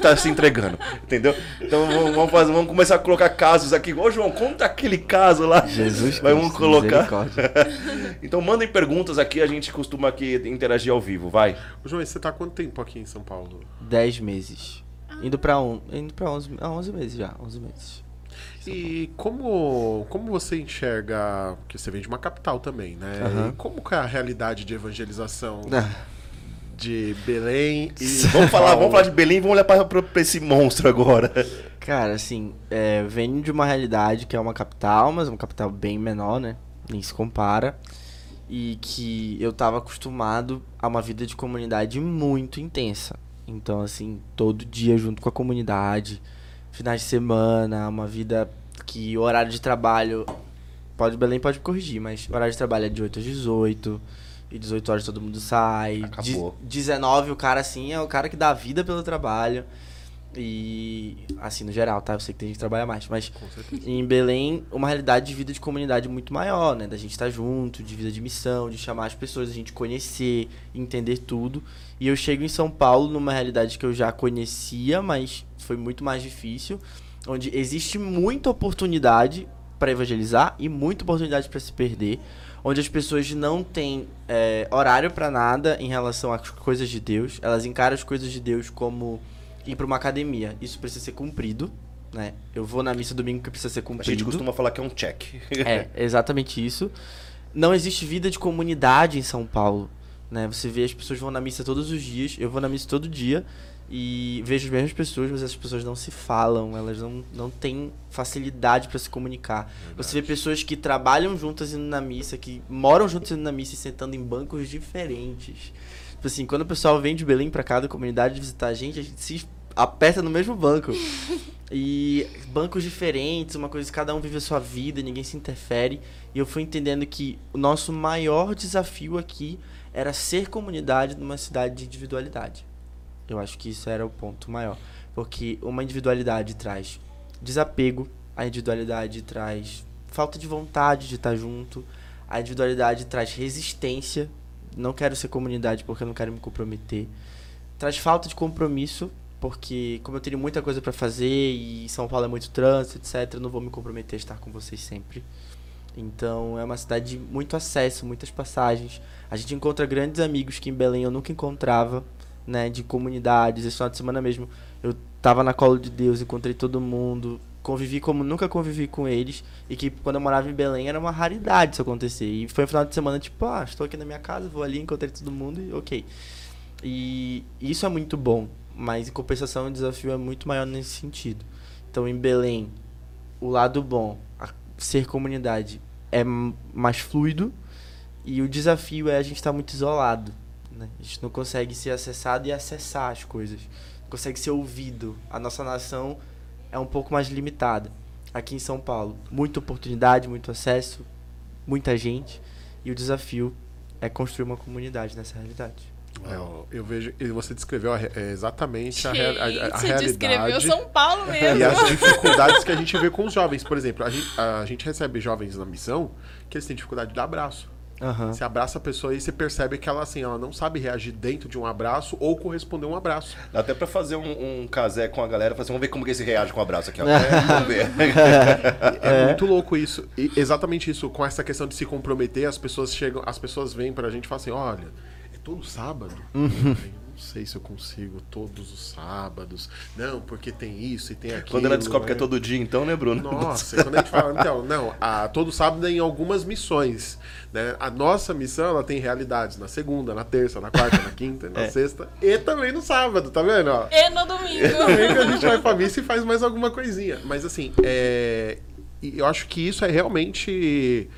tá se entregando, entendeu? Então vamos, fazer, vamos começar a colocar casos aqui. Ô, João, conta aquele caso lá. Jesus Vai, vamos Cristo, colocar. Então mandem perguntas aqui, a gente costuma aqui interagir ao vivo, vai. Ô, João, e você tá há quanto tempo aqui em São Paulo? 10 meses. Indo pra, um, indo pra 11, ah, 11 meses já, 11 meses. E como, como você enxerga, porque você vem de uma capital também, né? Aham. E como que é a realidade de evangelização Ah, de Belém e Vamos falar, vamos falar de Belém e vamos olhar pra, pra- pra esse monstro agora. Cara, assim, é, venho de uma realidade que é uma capital, mas uma capital bem menor, né? Nem se compara. E que eu tava acostumado a uma vida de comunidade muito intensa. Então, assim, todo dia junto com a comunidade, finais de semana, uma vida que o horário de trabalho. Pode, Belém pode corrigir, mas o horário de trabalho é de 8 às 18. E 18 horas todo mundo sai. Acabou. De- 19, o cara, assim, é o cara que dá a vida pelo trabalho. E, assim, no geral, tá? Eu sei que tem gente que trabalha mais, mas em Belém, uma realidade de vida de comunidade muito maior, né? Da gente estar junto, de vida de missão, de chamar as pessoas, a gente conhecer, entender tudo. E eu chego em São Paulo numa realidade que eu já conhecia, mas foi muito mais difícil, onde existe muita oportunidade para evangelizar e muita oportunidade para se perder, onde as pessoas não têm é, horário para nada em relação às coisas de Deus, elas encaram as coisas de Deus como ir para uma academia. Isso precisa ser cumprido, né? Eu vou na missa domingo que precisa ser A cumprido. gente costuma falar que é um check. É, exatamente isso. Não existe vida de comunidade em São Paulo. Né? Você vê as pessoas vão na missa todos os dias, eu vou na missa todo dia e vejo as mesmas pessoas, mas as pessoas não se falam, elas não, não têm facilidade para se comunicar. Você vê pessoas que trabalham juntas indo na missa, que moram juntas indo na missa e sentando em bancos diferentes. Tipo assim, quando o pessoal vem de Belém pra cá da comunidade visitar a gente, a gente se aperta no mesmo banco. E bancos diferentes, uma coisa, cada um vive a sua vida, ninguém se interfere. E eu fui entendendo que o nosso maior desafio aqui era ser comunidade numa cidade de individualidade. Eu acho que isso era o ponto maior. Porque uma individualidade traz desapego, a individualidade traz falta de vontade de estar junto, a individualidade traz resistência. Não quero ser comunidade porque eu não quero me comprometer. Traz falta de compromisso, porque como eu tenho muita coisa pra fazer e São Paulo é muito trânsito, etc, eu não vou me comprometer a estar com vocês sempre. Então é uma cidade de muito acesso, muitas passagens. A gente encontra grandes amigos que em Belém eu nunca encontrava, né? De comunidades. Esse final de semana mesmo eu tava na Colo de Deus, encontrei todo mundo, convivi como nunca convivi com eles. E que quando eu morava em Belém era uma raridade isso acontecer. E foi um final de semana tipo, ah, estou aqui na minha casa, vou ali, encontrei todo mundo e ok. E isso é muito bom, mas em compensação o desafio é muito maior nesse sentido. Então em Belém, o lado bom, a- ser comunidade, é mais fluido e o desafio é a gente estar muito isolado. Né? A gente não consegue ser acessado e acessar as coisas. Não consegue ser ouvido. A nossa nação é um pouco mais limitada. Aqui em São Paulo, muita oportunidade, muito acesso, muita gente. E o desafio é construir uma comunidade nessa realidade. É, eu- vejo. e Você descreveu a re- é, exatamente a, Gente, rea- a- a você descreveu realidade. São Paulo E mesmo. as dificuldades que a gente vê com os jovens. Por exemplo, a gente, a gente recebe jovens na missão que eles têm dificuldade de dar abraço. Aham. Você abraça a pessoa e você percebe que ela assim, ela não sabe reagir dentro de um abraço ou corresponder a um abraço. Dá até pra fazer um, um casé com a galera, fazer, vamos ver como que esse reage com o abraço aqui, ó. É, vamos ver. É, muito louco isso. E exatamente isso, com essa questão de se comprometer, as pessoas chegam, as pessoas vêm pra gente e falam assim, olha, é todo sábado? Uhum. Sei se eu consigo todos os sábados. Não, porque tem isso e tem aquilo. Quando ela descobre que é né? todo dia, então, né, Bruno? Nossa, e quando a gente fala, então, não, a, todo sábado é em algumas missões. Né? A nossa missão, ela tem realidades na segunda, na terça, na quarta, na quinta, na sexta e também no sábado, tá vendo? Ó? E no domingo. Também que a gente vai pra missa e faz mais alguma coisinha. Mas assim, é... e eu acho que isso é realmente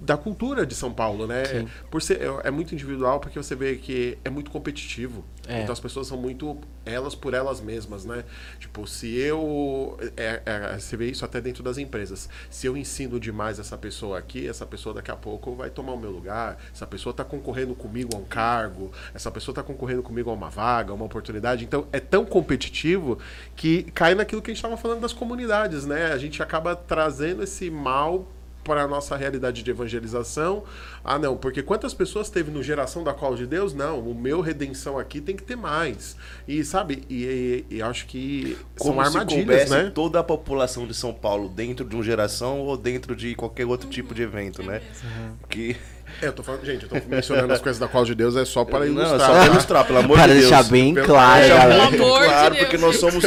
da cultura de São Paulo, né? Sim. Por ser, é- é muito individual, porque você vê que é muito competitivo. É. Então as pessoas são muito elas por elas mesmas, né? Tipo, se eu. É, é, você vê isso até dentro das empresas. Se eu ensino demais essa pessoa aqui, essa pessoa daqui a pouco vai tomar o meu lugar. Essa pessoa tá concorrendo comigo a um cargo, essa pessoa tá concorrendo comigo a uma vaga, a uma oportunidade. Então é tão competitivo que cai naquilo que a gente estava falando das comunidades, né? A gente acaba trazendo esse mal para a nossa realidade de evangelização. Ah, não, porque quantas pessoas teve no Geração da Qual de Deus? Não, o meu redenção aqui tem que ter mais. E sabe, e, e- e acho que Como são se armadilhas, coubesse né? toda a população de São Paulo dentro de uma geração ou dentro de qualquer outro tipo de evento, né? Que... É, eu tô falando, gente, eu tô mencionando as coisas da Qual de Deus é só para Não, ilustrar. é só pra ilustrar, pelo amor Para de Deus. deixar bem Pelo- claro, Deixa galera. Pelo amor de claro, Deus. porque nós somos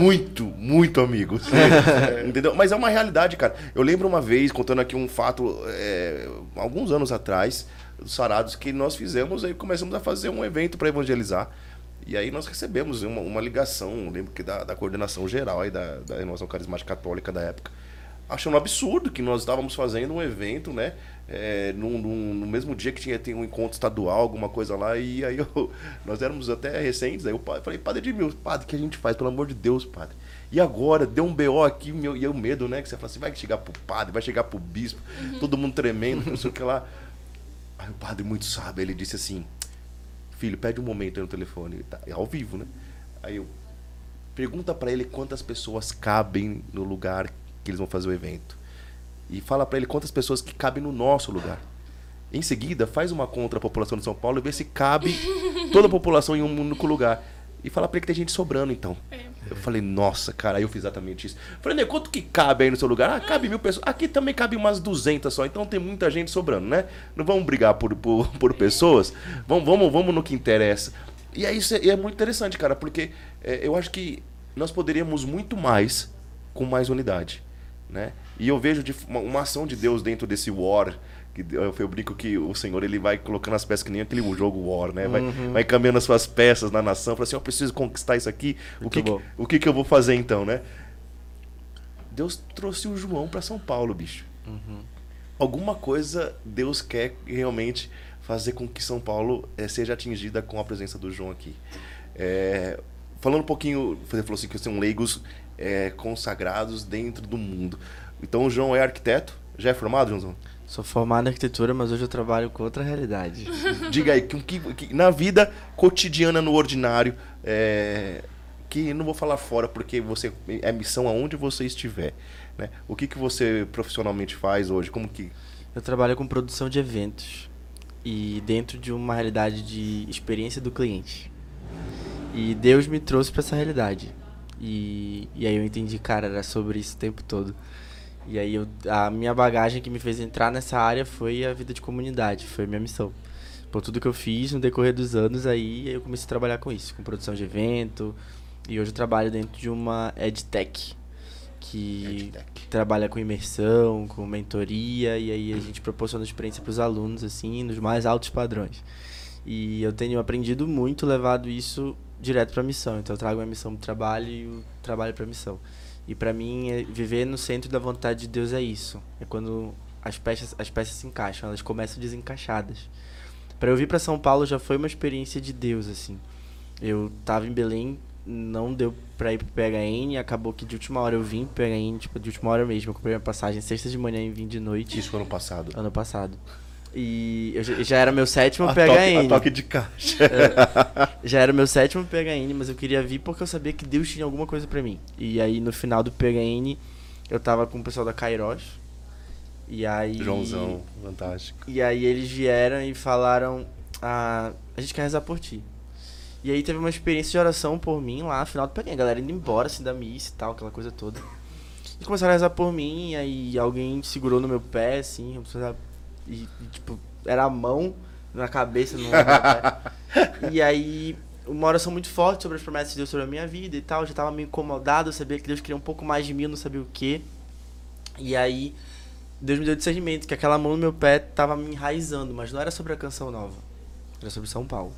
muito, muito amigos. Entendeu? Mas é uma realidade, cara. Eu lembro uma vez, contando aqui um fato, é, alguns anos atrás, dos Sarados, que nós fizemos, aí começamos a fazer um evento para evangelizar. E aí nós recebemos uma, uma ligação, lembro que da, da coordenação geral aí da, da Renovação Carismática Católica da época, achando um absurdo que nós estávamos fazendo um evento, né? É, num- num- no mesmo dia que tinha tem um encontro estadual, alguma coisa lá, e aí eu- nós éramos até recentes, aí eu falei, padre Edmilson, padre, o que a gente faz, pelo amor de Deus, padre? E agora, deu um BO aqui, meu, e eu medo, né? Que você fala assim, vai chegar pro padre, vai chegar pro bispo, todo mundo tremendo, não sei o que lá. Aí o padre muito sábio, ele disse assim, filho, pede um momento aí no telefone, tá, é ao vivo, né? Aí eu, pergunta pra ele quantas pessoas cabem no lugar que eles vão fazer o evento. E fala pra ele quantas pessoas que cabem no nosso lugar. Em seguida, faz uma contra a população de São Paulo e vê se cabe toda a população em um único lugar. E fala pra ele que tem gente sobrando, então. Eu falei, nossa, cara, aí eu fiz exatamente isso. Falei, né, quanto que cabe aí no seu lugar? Ah, cabe mil pessoas. Aqui também cabe umas 200 só, então tem muita gente sobrando, né? Não vamos brigar por, por, por pessoas, vamos, vamos, vamos no que interessa. E é isso, é, é muito interessante, cara, porque é, eu acho que nós poderíamos muito mais com mais unidade, né? E eu vejo uma, uma ação de Deus dentro desse war, que eu, eu brinco que o Senhor ele vai colocando as peças que nem aquele jogo War, né? Vai, Uhum. vai cambiando as suas peças na nação, fala assim, eu preciso conquistar isso aqui, o Muito que, que- bom. o que que eu vou fazer então, né? Deus trouxe o João para São Paulo, bicho. Alguma coisa Deus quer realmente fazer com que São Paulo eh, seja atingida com a presença do João aqui. Eh, falando um pouquinho, você falou assim que são leigos eh, consagrados dentro do mundo. Então o João é arquiteto, já é formado, Joãozão? Sou formado em arquitetura, mas hoje eu trabalho com outra realidade. Diga aí, que, que- que na vida cotidiana, no ordinário, é, que não vou falar fora porque você é missão aonde você estiver. Né? O que, que você profissionalmente faz hoje? Como que. Eu trabalho com produção de eventos e dentro de uma realidade de experiência do cliente. E Deus me trouxe para essa realidade. E, e aí eu entendi, cara, era sobre isso o tempo todo. E aí eu, a minha bagagem que me fez entrar nessa área foi a vida de comunidade, foi a minha missão. Por tudo que eu fiz no decorrer dos anos aí, eu comecei a trabalhar com isso, com produção de evento. E hoje eu trabalho dentro de uma EdTech, que EdTech. trabalha com imersão, com mentoria, e aí a gente proporciona experiência para os alunos, assim, nos mais altos padrões. E eu tenho aprendido muito, levado isso direto para a missão. Então eu trago a missão para o trabalho e o trabalho para a missão. E para mim, é- viver no centro da vontade de Deus é isso. É quando as peças, as peças se encaixam, elas começam desencaixadas. Para eu vir para São Paulo já foi uma experiência de Deus, assim. Eu tava em Belém, não deu pra ir pro PHN, acabou que de última hora eu vim pro PHN, tipo, de última hora mesmo. Eu comprei minha passagem sexta de manhã e vim de noite. Isso foi ano passado. Ano passado. E eu já, já era meu sétimo A toque, PHN. a toque de caixa. Já era meu sétimo PHN, mas eu queria vir porque eu sabia que Deus tinha alguma coisa pra mim. E aí no final do PHN eu tava com o pessoal da Kairos. E aí. Joãozão, fantástico. E aí eles vieram e falaram: ah, a gente quer rezar por ti. E aí teve uma experiência de oração por mim lá, no final do PHN, a galera indo embora assim da missa e tal, aquela coisa toda. E começaram a rezar por mim, e aí alguém segurou no meu pé, assim, eu precisava- e, tipo, era a mão na cabeça, no. E aí, uma oração muito forte sobre as promessas de Deus sobre a minha vida e tal. Eu já tava meio incomodado, eu sabia que Deus queria um pouco mais de mim, eu não sabia o que. E aí, Deus me deu discernimento que aquela mão no meu pé tava me enraizando, mas não era sobre a canção nova, era sobre São Paulo.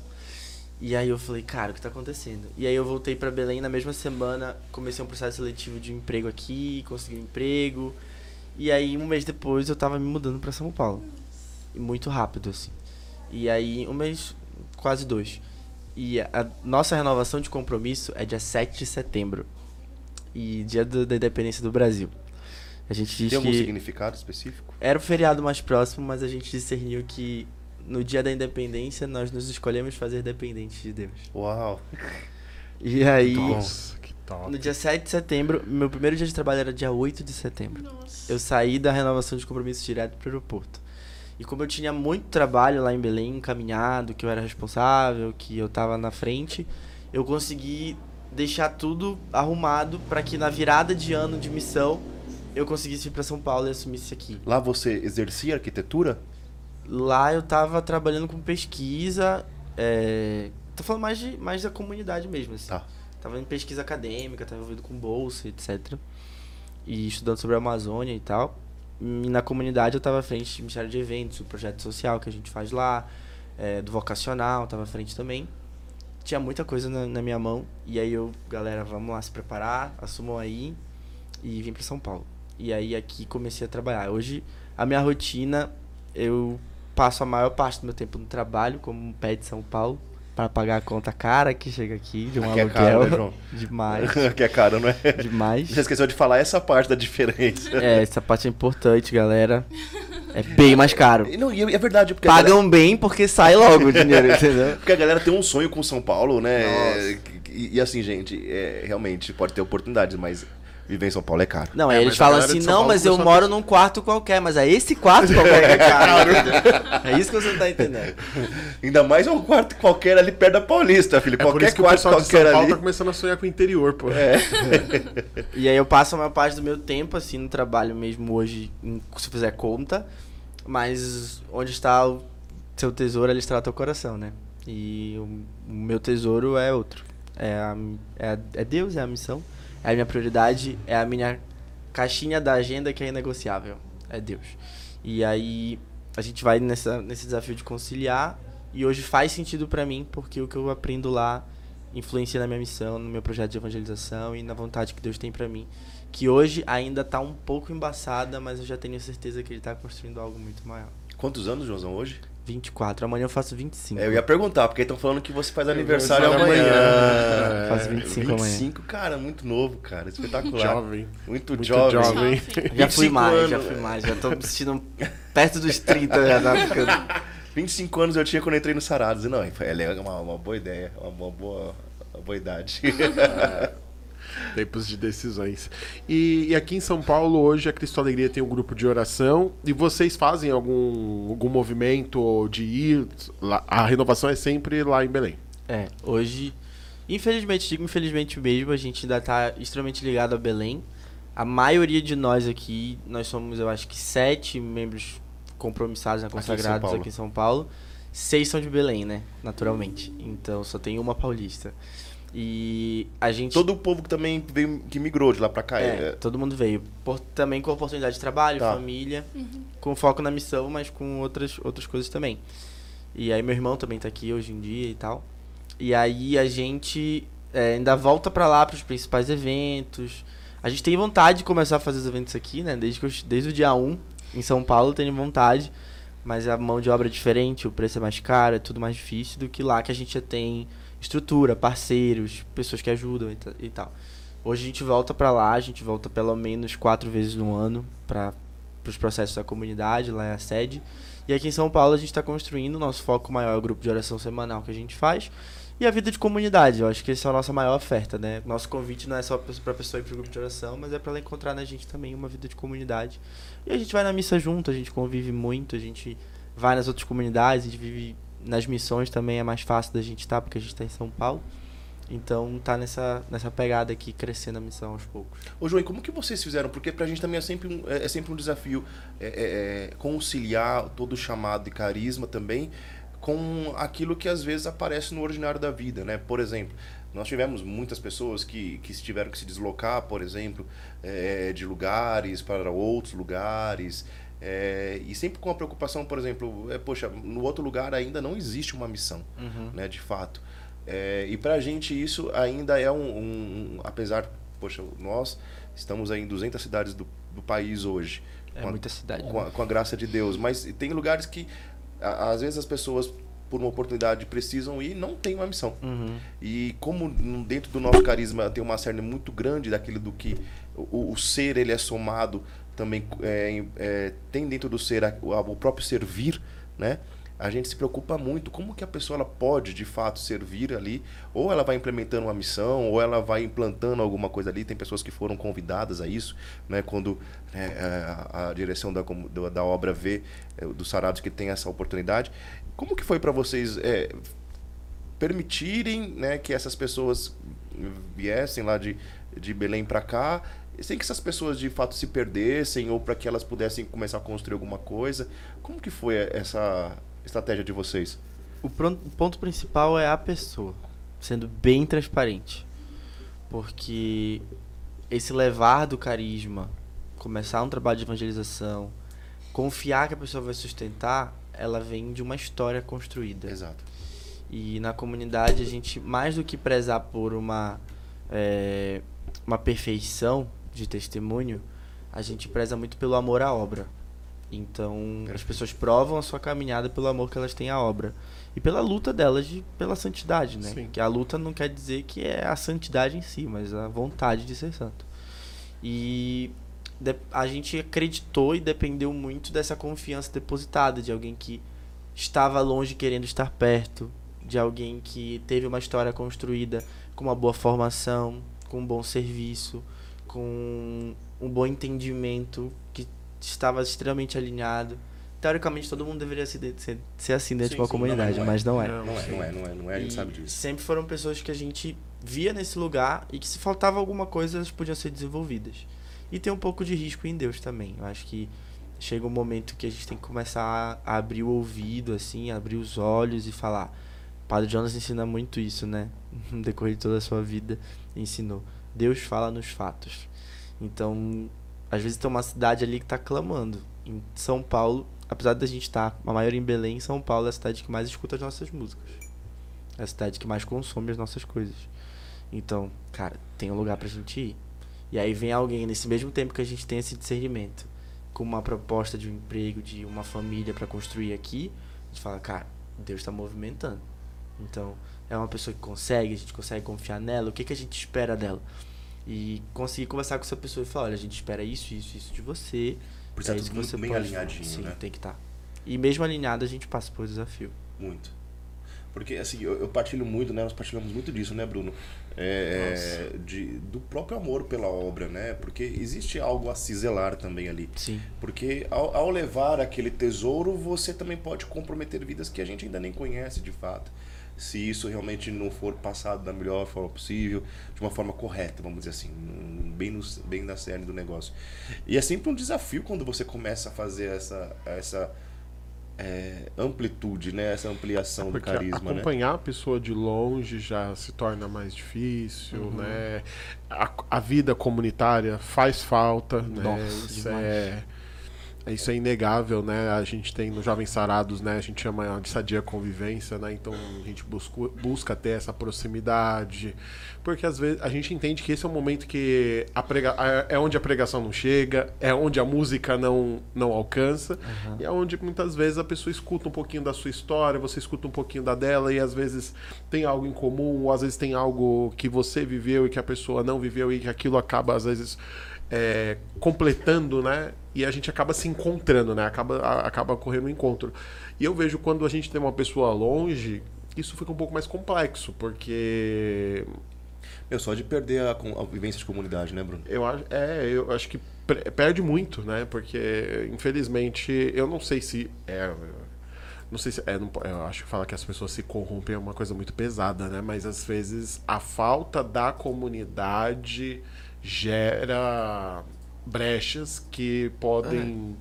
E aí eu falei, cara, o que tá acontecendo? E aí eu voltei pra Belém na mesma semana, comecei um processo seletivo de emprego aqui, consegui um emprego. E aí um mês depois eu tava me mudando pra São Paulo. E muito rápido, assim. E aí, um mês, quase dois. E a nossa renovação de compromisso é dia 7 de setembro. E dia do- da independência do Brasil. A gente diz Tem algum que significado específico? era o feriado mais próximo, mas a gente discerniu que no dia da independência nós nos escolhemos fazer dependentes de Deus. Uau. E aí, Nossa, que top. no dia 7 de setembro, meu primeiro dia de trabalho era dia 8 de setembro. Nossa. Eu saí da renovação de compromisso direto pro aeroporto. E como eu tinha muito trabalho lá em Belém, encaminhado, que eu era responsável, que eu tava na frente, eu consegui deixar tudo arrumado para que na virada de ano de missão eu conseguisse ir para São Paulo e assumisse aqui. Lá você exercia arquitetura? Lá eu tava trabalhando com pesquisa, é... tô falando mais, de, mais da comunidade mesmo, assim. Tá. Tava em pesquisa acadêmica, tava envolvido com bolsa, etc. E estudando sobre a Amazônia e tal. E na comunidade eu tava à frente do Ministério de Eventos, o projeto social que a gente faz lá, é, do vocacional, tava à frente também. Tinha muita coisa na, na minha mão. E aí eu, galera, vamos lá se preparar, assumam aí e vim para São Paulo. E aí aqui comecei a trabalhar. Hoje a minha rotina, eu passo a maior parte do meu tempo no trabalho, como pé de São Paulo, para pagar a conta cara que chega aqui de um Aqui é aluguel. caro, né, João? Demais, que é caro, não é? demais. Você esqueceu de falar essa parte da diferença. É, essa parte é importante, galera. É bem mais caro. E Não, e é verdade, porque a, galera, Pagam bem porque sai logo o dinheiro, entendeu? porque a galera tem um sonho com São Paulo, né? E, e assim, gente, é, realmente pode ter oportunidades, mas viver em São Paulo é caro. Não, É, eles falam assim, não, mas eu moro num quarto qualquer, mas é esse quarto qualquer que é caro? É isso que você não tá entendendo. Ainda mais um quarto qualquer ali perto da Paulista, filho. É por Qualquer isso que o quarto pessoal de São qualquer Paulo ali. tá começando a sonhar com o interior, pô. É. E aí eu passo a maior parte do meu tempo, assim, no trabalho mesmo hoje, em- se eu fizer conta. Mas onde está o seu tesouro, ali está o teu coração, né? E o, o meu tesouro é outro. É, a, é, é Deus, é a missão. A minha prioridade, é a minha caixinha da agenda que é inegociável. É Deus. E aí a gente vai nessa, nesse desafio de conciliar. E hoje faz sentido pra mim, porque o que eu aprendo lá influencia na minha missão, no meu projeto de evangelização e na vontade que Deus tem pra mim. Que hoje ainda tá um pouco embaçada, mas eu já tenho certeza que ele tá construindo algo muito maior. Quantos anos, Joãozão, hoje? 24, amanhã eu faço 25. É, eu ia perguntar, porque estão falando que você faz É, aniversário aniversário amanhã. amanhã. Faço 25 amanhã. 25, cara, muito novo, cara. Espetacular. Jovem. Muito, Muito jovem. jovem. Já fui 25 mais, já anos, fui mais, já tô me sentindo perto dos 30, já tá ficando. 25 anos eu tinha quando eu entrei no Sarados. E não, ela é uma, uma boa ideia, uma, uma boa, uma boa idade. Tempos de decisões. E, e aqui em São Paulo, hoje, a Cristo Alegria tem um grupo de oração. E vocês fazem algum, algum movimento de ir? lá- a renovação é sempre lá em Belém. É, hoje, infelizmente, digo infelizmente mesmo, a gente ainda tá extremamente ligado a Belém, A maioria de nós aqui, nós somos, eu acho que sete membros compromissados, né, em São consagrados Paulo. aqui em São Paulo. Seis são de Belém, né? Naturalmente. Então só tem uma paulista. E a gente. Todo o povo que também veio, que migrou de lá pra cá. É, é- todo mundo veio. Por- também com oportunidade de trabalho, Tá. família, com foco na missão, mas com outras, outras coisas também. E aí meu irmão também tá aqui hoje em dia e tal. E aí a gente é, ainda volta pra lá pros principais eventos. A gente tem vontade de começar a fazer os eventos aqui, né? Desde, que eu- desde o dia 1 em São Paulo eu tenho vontade. Mas a mão de obra é diferente, o preço é mais caro, é tudo mais difícil do que lá que a gente já tem estrutura, parceiros, pessoas que ajudam e, e tal. Hoje a gente volta pra lá, a gente volta pelo menos quatro vezes no ano para os processos da comunidade, lá é a sede. E aqui em São Paulo a gente está construindo, o nosso foco maior é o grupo de oração semanal que a gente faz. E a vida de comunidade, eu acho que essa é a nossa maior oferta, né? Nosso convite não é só para a pessoa ir para grupo de oração, mas é para ela encontrar na gente também uma vida de comunidade. E a gente vai na missa junto, a gente convive muito, a gente vai nas outras comunidades, a gente vive nas missões também, é mais fácil da gente estar, porque a gente está em São Paulo. Então tá nessa, nessa pegada aqui, crescendo a missão aos poucos. Ô, João, como que vocês fizeram? Porque pra gente também é sempre um, é, é sempre um desafio é, é, é, conciliar todo o chamado de carisma também com aquilo que às vezes aparece no ordinário da vida, né? Por exemplo, nós tivemos muitas pessoas que, que tiveram que se deslocar, por exemplo, é, de lugares para outros lugares. É, e sempre com a preocupação, por exemplo, é, poxa, no outro lugar ainda não existe uma missão, né, de fato. É, e pra gente isso ainda é um, um- um- Apesar, poxa, nós estamos aí em 200 cidades do, do país hoje. É com a- muita cidade. com a, com a graça de Deus. Mas tem lugares que, a- às vezes, as pessoas, por uma oportunidade, precisam ir e não tem uma missão. Uhum. E como dentro do nosso carisma tem uma série muito grande daquilo do que o, o ser ele é somado também é, é, tem dentro do ser a- o, próprio servir, né? A gente se preocupa muito como que a pessoa ela pode de fato servir ali, ou ela vai implementando uma missão, ou ela vai implantando alguma coisa ali. Tem pessoas que foram convidadas a isso, né? Quando né, a, a direção da, da obra vê é, dos sarados que tem essa oportunidade. Como que foi para vocês é, permitirem né, que essas pessoas viessem lá de, de Belém para cá, sem que essas pessoas de fato se perdessem ou para que elas pudessem começar a construir alguma coisa. Como que foi essa estratégia de vocês? O ponto principal é a pessoa, sendo bem transparente. Porque esse levar do carisma, começar um trabalho de evangelização, confiar que a pessoa vai sustentar, ela vem de uma história construída. Exato. E na comunidade a gente, mais do que prezar por uma, é, uma perfeição de testemunho, a gente preza muito pelo amor à obra. Então as pessoas provam a sua caminhada pelo amor que elas têm à obra. E pela luta delas de, pela santidade, né? Sim. Que a luta não quer dizer que é a santidade em si, mas a vontade de ser santo. E a gente acreditou e dependeu muito dessa confiança depositada de alguém que estava longe querendo estar perto, de alguém que teve uma história construída com uma boa formação, com um bom serviço, com um bom entendimento, que estava extremamente alinhado. Teoricamente todo mundo deveria ser, ser, ser assim dentro Sim, de uma sim, comunidade, não, é. mas não é. Não, Não é, não é, não é, não é, a gente E sabe disso. Sempre foram pessoas que a gente via nesse lugar e que se faltava alguma coisa, elas podiam ser desenvolvidas. E tem um pouco de risco em Deus também. Eu acho que chega um momento que a gente tem que começar a abrir o ouvido, assim, abrir os olhos e falar. Padre Jonas ensina muito isso, né? No decorrer de toda a sua vida, ensinou. Deus fala nos fatos. Então, às vezes tem uma cidade ali que tá clamando. Em São Paulo, apesar da gente estar, a maioria em Belém, São Paulo é a cidade que mais escuta as nossas músicas. É a cidade que mais consome as nossas coisas. Então, cara, tem um lugar pra gente ir. E aí vem alguém, nesse mesmo tempo que a gente tem esse discernimento, com uma proposta de um emprego, de uma família pra construir aqui, a gente fala, cara, Deus tá movimentando. Então, é uma pessoa que consegue, a gente consegue confiar nela, o que, que a gente espera dela? E conseguir conversar com essa pessoa e falar, olha, a gente espera isso, isso, isso de você. Precisa é isso que você bem pode- alinhadinho, Sim, né? tem que estar. E mesmo alinhado, a gente passa por desafio. Muito. Porque, assim, eu, eu partilho muito, né? Nós partilhamos muito disso, né, Bruno? É, é, de, do próprio amor pela obra, né? Porque existe algo a se zelar também ali. Sim. Porque ao, ao levar aquele tesouro, você também pode comprometer vidas que a gente ainda nem conhece de fato. Se isso realmente não for passado da melhor forma possível, de uma forma correta, vamos dizer assim, bem, no, bem na cerne do negócio. E é sempre um desafio quando você começa a fazer essa, essa é, amplitude, né? essa ampliação do Porque carisma. Né? acompanhar a pessoa de longe já se torna mais difícil, Uhum. né? A, a vida comunitária faz falta, né? Nossa, Isso demais. é, isso é inegável, né? A gente tem no Jovens Sarados, né? A gente chama de sadia convivência, né? Então a gente busca, busca ter essa proximidade, porque às vezes a gente entende que esse é o momento que a prega, é onde a pregação não chega, é onde a música não, não alcança, e é onde muitas vezes a pessoa escuta um pouquinho da sua história, você escuta um pouquinho da dela, e às vezes tem algo em comum, ou às vezes tem algo que você viveu e que a pessoa não viveu, e que aquilo acaba, às vezes, é, completando, né? E a gente acaba se encontrando, né? Acaba, a- acaba ocorrendo um encontro. E eu vejo quando a gente tem uma pessoa longe, isso fica um pouco mais complexo, porque Meu, só de perder a, a vivência de comunidade, né, Bruno? eu acho, é, eu acho que perde muito, né? Porque, infelizmente, eu não sei se. É, não sei se. É, não, eu acho que falar que as pessoas se corrompem é uma coisa muito pesada, né? Mas às vezes a falta da comunidade gera brechas que podem.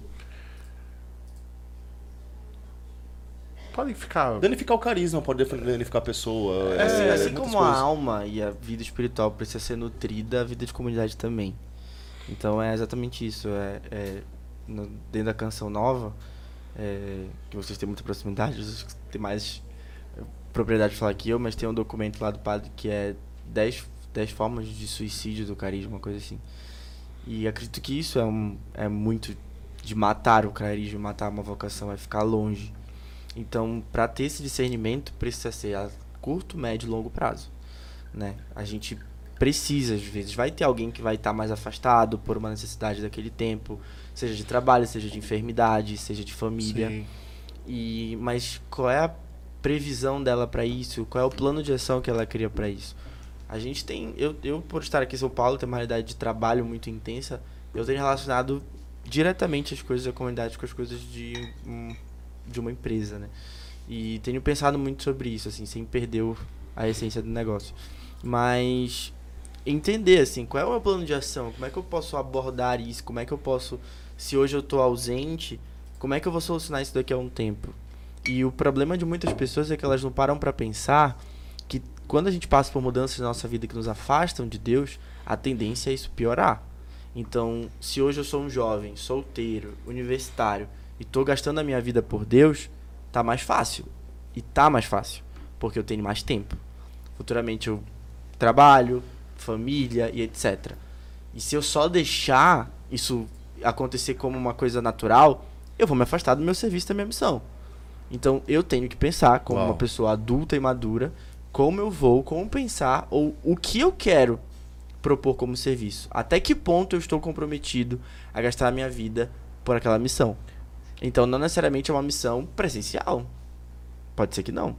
Podem ficar. Danificar o carisma, pode danificar a pessoa. É, assim, é, assim como a coisas. alma e a vida espiritual precisa ser nutrida, a vida de comunidade também. Então é exatamente isso. É, é no- dentro da canção nova, é, que vocês têm muita proximidade, vocês têm mais é, propriedade de falar que eu, mas tem um documento lá do padre que é 10, 10 formas de suicídio do carisma, uma coisa assim. E acredito que isso é, um, é muito de matar o carisma, matar uma vocação, é ficar longe. Então, para ter esse discernimento, precisa ser a curto, médio e longo prazo. Né? A gente precisa, às vezes, vai ter alguém que vai estar mais afastado por uma necessidade daquele tempo, seja de trabalho, seja de enfermidade, seja de família. Sim. E mas qual é a previsão dela para isso? Qual é o plano de ação que ela cria para isso? A gente tem, eu, eu por estar aqui em São Paulo, ter uma realidade de trabalho muito intensa, eu tenho relacionado diretamente as coisas da comunidade com as coisas de de uma empresa, né? E tenho pensado muito sobre isso, assim, sem perder a essência do negócio. Mas entender, assim, qual é o meu plano de ação? Como é que eu posso abordar isso? Como é que eu posso, se hoje eu tô ausente, como é que eu vou solucionar isso daqui a um tempo? E o problema de muitas pessoas é que elas não param para pensar quando a gente passa por mudanças na nossa vida que nos afastam de Deus, a tendência é isso piorar. Então, se hoje eu sou um jovem, solteiro, universitário e tô gastando a minha vida por Deus, tá mais fácil. E tá mais fácil, porque eu tenho mais tempo. Futuramente eu trabalho, família e etc. E se eu só deixar isso acontecer como uma coisa natural, eu vou me afastar do meu serviço da minha missão. Então eu tenho que pensar como Uau. uma pessoa adulta e madura, como eu vou, como pensar ou o que eu quero propor como serviço. Até que ponto eu estou comprometido a gastar a minha vida por aquela missão. Então não necessariamente é uma missão presencial. Pode ser que não.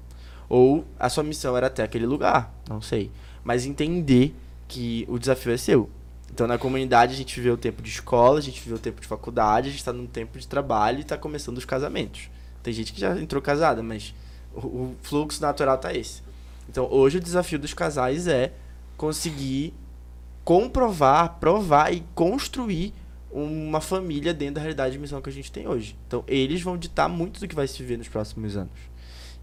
Ou a sua missão era até aquele lugar, não sei. Mas entender que o desafio é seu. Então na comunidade a gente viveu o tempo de escola, a gente viveu o tempo de faculdade, a gente está num tempo de trabalho e está começando os casamentos. Tem gente que já entrou casada, mas o, o fluxo natural tá esse. Então hoje o desafio dos casais é conseguir comprovar, provar e construir uma família dentro da realidade de missão que a gente tem hoje. Então eles vão ditar muito do que vai se viver nos próximos anos.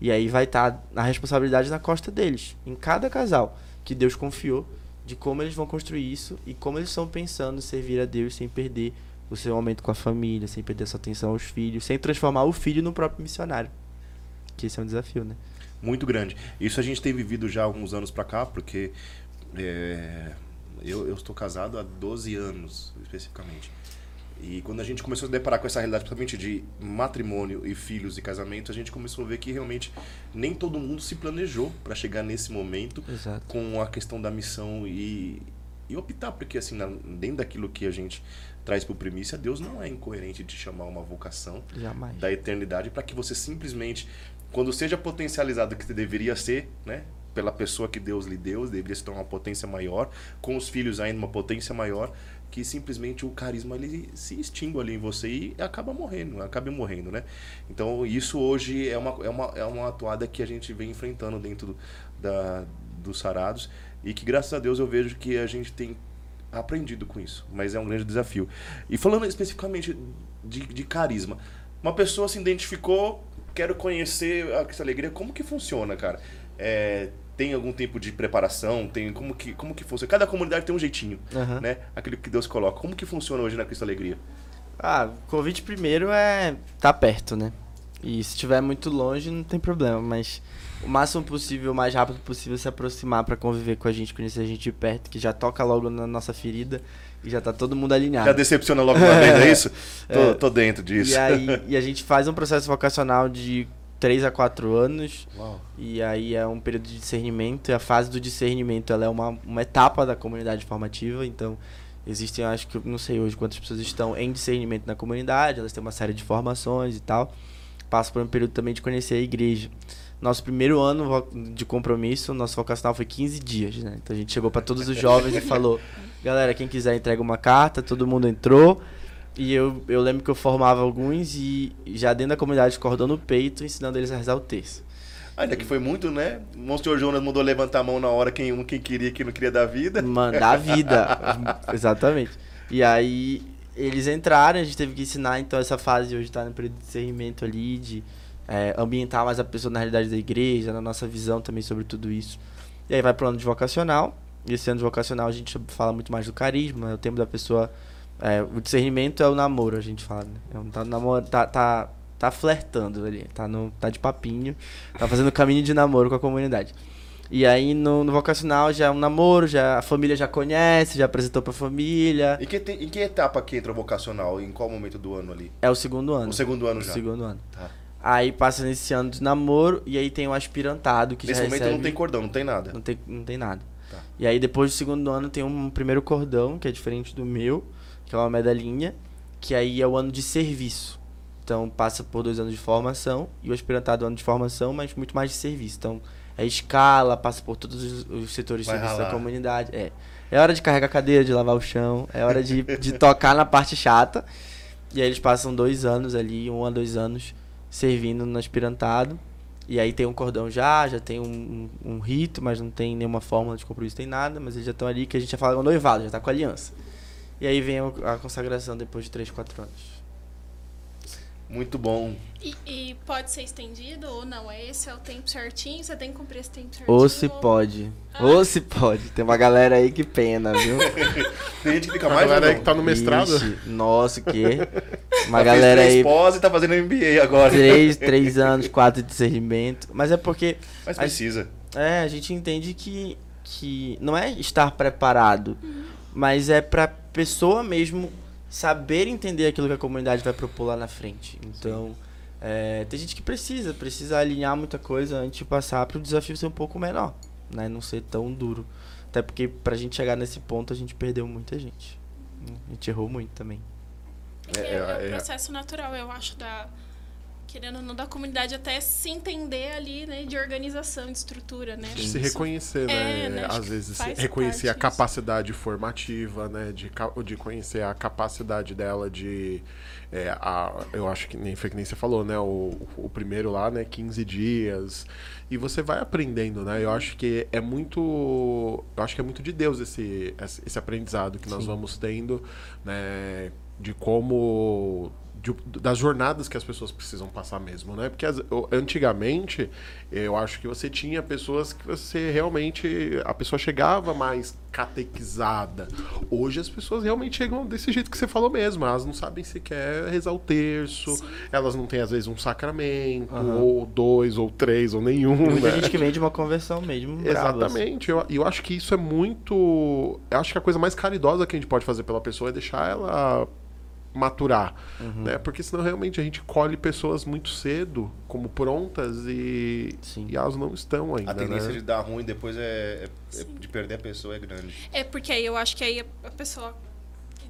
E aí vai estar a responsabilidade na costa deles, em cada casal que Deus confiou, de como eles vão construir isso e como eles estão pensando em servir a Deus sem perder o seu momento com a família, sem perder sua atenção aos filhos, sem transformar o filho no próprio missionário. Que esse é um desafio, né? Muito grande. Isso a gente tem vivido já há alguns anos pra cá, porque é, eu, eu estou casado há 12 anos, especificamente. E quando a gente começou a se deparar com essa realidade, principalmente de matrimônio e filhos e casamento, a gente começou a ver que realmente nem todo mundo se planejou para chegar nesse momento Exato. com a questão da missão e, e optar, porque assim, na- dentro daquilo que a gente traz por primícia, Deus não é incoerente de chamar uma vocação Jamais. da eternidade para que você simplesmente, quando seja potencializado que deveria ser, né? Pela pessoa que Deus lhe deu, deveria se tornar uma potência maior, com os filhos ainda uma potência maior, que simplesmente o carisma ele se extingue ali em você e acaba morrendo, acaba morrendo, né? Então isso hoje é uma, é uma, é uma atuada que a gente vem enfrentando dentro do, da, dos sarados e que graças a Deus eu vejo que a gente tem aprendido com isso, mas é um grande desafio. E falando especificamente de, de carisma, uma pessoa se identificou, quero conhecer a Cristo Alegria, como que funciona, cara? É, tem algum tempo de preparação? Tem como que como que funciona? Cada comunidade tem um jeitinho, Aham. né? Aquilo que Deus coloca. Como que funciona hoje na Cristo Alegria? Ah, o convite primeiro é tá perto, né? E se estiver muito longe, não tem problema, mas o máximo possível, o mais rápido possível, se aproximar pra conviver com a gente, conhecer a gente de perto, que já toca logo na nossa ferida e já tá todo mundo alinhado. Já decepciona logo uma vez, é isso? Tô, É. tô dentro disso. E aí e a gente faz um processo vocacional de 3 a 4 anos, Uau. e aí é um período de discernimento, e a fase do discernimento ela é uma, uma etapa da comunidade formativa, então existem, acho que, não sei hoje quantas pessoas estão em discernimento na comunidade, elas têm uma série de formações e tal, passa por um período também de conhecer a igreja. Nosso primeiro ano de compromisso, nosso vocacional foi 15 dias, né? Então a gente chegou para todos os jovens e falou: galera, quem quiser entrega uma carta, todo mundo entrou. E eu, eu lembro que eu formava alguns e já dentro da comunidade cordando o peito, ensinando eles a rezar o terço. Ainda que foi muito, né? O Monsenhor Jonas mandou levantar a mão na hora quem um quem queria quem não queria dar vida. Mandar vida. Exatamente. E aí eles entraram, a gente teve que ensinar, então essa fase hoje tá no período de discernimento ali, de é, ambientar mais a pessoa na realidade da igreja, na nossa visão também sobre tudo isso. E aí vai pro ano de vocacional. E esse ano de vocacional a gente fala muito mais do carisma, é o tempo da pessoa. é, o discernimento é o namoro, a gente fala, né? É um, tá, namoro, tá, tá, tá flertando ali, tá, no, tá de papinho, tá fazendo caminho de namoro com a comunidade. E aí no, no vocacional já é um namoro, já a família já conhece, já apresentou pra família. E que te- em que etapa que entra o vocacional? Em qual momento do ano ali? É o segundo ano. O segundo ano O já. segundo ano. Tá. Aí passa nesse ano de namoro e aí tem o aspirantado que Nesse já momento recebe... não tem cordão, não tem nada. Não tem, não tem nada. Tá. E aí depois do segundo ano tem um primeiro cordão, que é diferente do meu, que é uma medalhinha, que aí é o ano de serviço. Então passa por dois anos de formação e o aspirantado é um ano de formação, mas muito mais de serviço. Então é escala, passa por todos os, os setores de Vai serviço da ralar. comunidade. É. É hora de carregar a cadeira, de lavar o chão, é hora de, de tocar na parte chata. E aí eles passam dois anos ali, um a dois anos, servindo no aspirantado. E aí tem um cordão já, já tem um, um, rito, mas não tem nenhuma fórmula de compromisso, tem nada, mas eles já estão ali, que a gente já fala com noivado, já tá com aliança. E aí vem o- a consagração depois de 3, 4 anos. Muito bom. E, e pode ser estendido ou não? É Esse é o tempo certinho? Você tem que cumprir esse tempo certinho? Ou se pode. Ou se pode. Tem uma galera aí que pena, viu? Tem gente que fica A mais galera ou aí que tá no mestrado. Ixi, nossa, o quê? Uma Já fez galera três aí. pós e tá fazendo MBA agora. Três, três anos, quatro de discernimento. Mas é porque Mas a- precisa. É, a gente entende que, que não é estar preparado, mas é pra pessoa mesmo saber entender aquilo que a comunidade vai propor lá na frente. Então, é, tem gente que precisa, precisa alinhar muita coisa antes de passar para o desafio ser um pouco menor, né? Não ser tão duro. Até porque pra gente chegar nesse ponto a gente perdeu muita gente. A gente errou muito também. É, É, é, é, o processo natural, eu acho, da. Querendo ou não, da comunidade até se entender ali, né? De organização, de estrutura, né? De se reconhecer, É, né? né, acho Às vezes reconhecer a parte disso. capacidade formativa, né? De, de conhecer a capacidade dela de. é, a, eu acho que nem foi que nem você falou, né? O, o primeiro lá, né? 15 dias. E você vai aprendendo, né? Eu acho que é muito. Eu acho que é muito de Deus esse, esse esse aprendizado que nós Sim. vamos tendo, né? De como de- das jornadas que as pessoas precisam passar mesmo, né? Porque as- antigamente eu acho que você tinha pessoas que você realmente a pessoa chegava mais catequizada. Hoje as pessoas realmente chegam desse jeito que você falou mesmo. Elas não sabem sequer rezar o terço. Elas não têm às vezes um sacramento Aham. ou dois ou três ou nenhum. Muita né? gente que vem de uma conversão mesmo. Exatamente. Eu, eu acho que isso é muito. Eu acho que a coisa mais caridosa que a gente pode fazer pela pessoa é deixar ela maturar, Uhum. né? Porque senão realmente a gente colhe pessoas muito cedo como prontas e, Sim. e elas não estão ainda, A tendência né? de dar ruim depois é, é- é- de perder a pessoa é grande. É porque aí eu acho que aí a- a pessoa,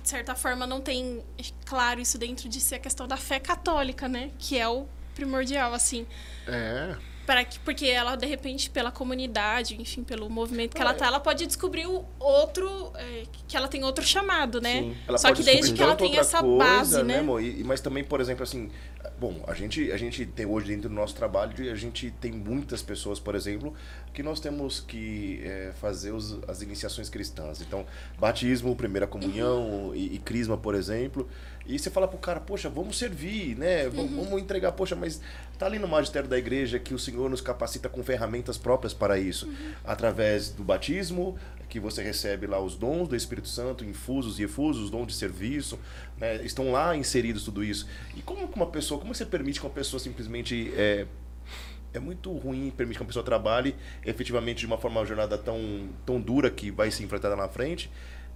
de certa forma, não tem claro isso dentro de si a questão da fé católica, né? Que é o primordial, assim. É. Para que, porque ela, de repente, pela comunidade, enfim, pelo movimento que Ah, ela é. tá, ela pode descobrir o outro, é, que ela tem outro chamado, né? Só que desde que ela tem essa coisa, base, né? amor? E- mas também, por exemplo, assim, bom, a gente, a gente tem hoje dentro do nosso trabalho, a gente tem muitas pessoas, por exemplo, que nós temos que é, fazer os- as iniciações cristãs. Então, batismo, primeira comunhão e, e crisma, por exemplo. E você fala pro cara, poxa, vamos servir, né? V- Vamos entregar, poxa, mas tá ali no magistério da igreja que o Senhor nos capacita com ferramentas próprias para isso. Através do batismo, que você recebe lá os dons do Espírito Santo, infusos e efusos, dons de serviço, né? estão lá inseridos tudo isso. E como que uma pessoa, como você permite que uma pessoa simplesmente é, é muito ruim permitir que uma pessoa trabalhe efetivamente de uma forma uma jornada tão, tão dura que vai se enfrentar lá na frente.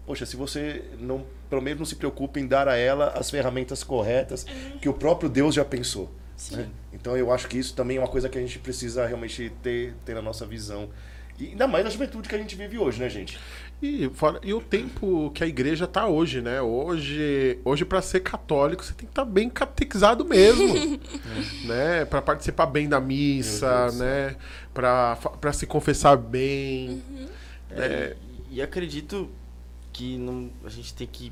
Poxa, se você não, pelo menos não se preocupa em dar a ela as ferramentas corretas que o próprio Deus já pensou. Né? Então eu acho que isso também é uma coisa que a gente precisa realmente ter, ter na nossa visão. E ainda mais na juventude que a gente vive hoje, né, gente? E, fora- e o tempo que a igreja tá hoje, né? Hoje, hoje para ser católico, você tem que estar bem catequizado mesmo, né? Para participar bem da missa, né? Para para se confessar bem. É, e, e acredito que não, a gente tem que